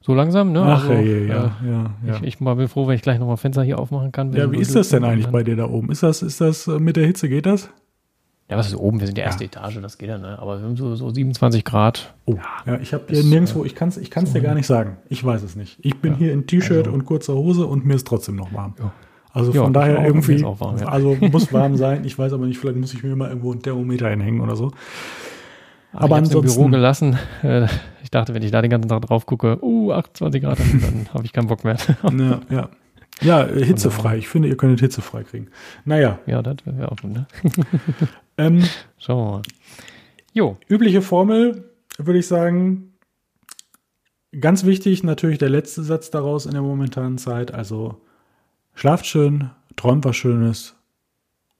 so langsam, ne? Ach, also, ja, ja, ja, ja. Ich, ich bin froh, wenn ich gleich nochmal Fenster hier aufmachen kann. Ja, wie ist das denn eigentlich bei dir da oben? Ist das, ist das äh, mit der Hitze, geht das? Ja, was ist oben? Wir sind die erste ja. Etage, das geht ja, ne? Aber wir haben so, so 27 Grad. Oh, ja, ja ich habe hier nirgendwo, ich kann es ich kann's so dir gar nicht sagen. Ich weiß es nicht. Ich bin ja, hier in T-Shirt also, und kurzer Hose und mir ist trotzdem noch warm. Ja. Also von daher irgendwie, warm, also muss warm sein. Ich weiß aber nicht, vielleicht muss ich mir mal irgendwo ein Thermometer hinhängen oder so. Aber, aber ansonsten. im Büro gelassen. Äh, ich dachte, wenn ich da den ganzen Tag drauf gucke, uh, 28 Grad, dann habe ich keinen Bock mehr. ja, ja. Ja, hitzefrei. Ich finde, ihr könntet hitzefrei kriegen. Naja. Ja, das wäre auch gut, ne? ähm, Schauen wir mal. Jo. Übliche Formel, würde ich sagen. Ganz wichtig natürlich der letzte Satz daraus in der momentanen Zeit. Also Schlaft schön, träumt was Schönes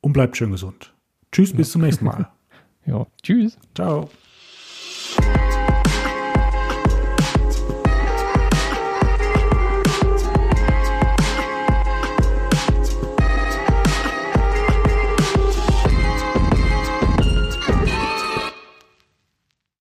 und bleibt schön gesund. Tschüss, bis zum nächsten Mal. ja, tschüss. Ciao.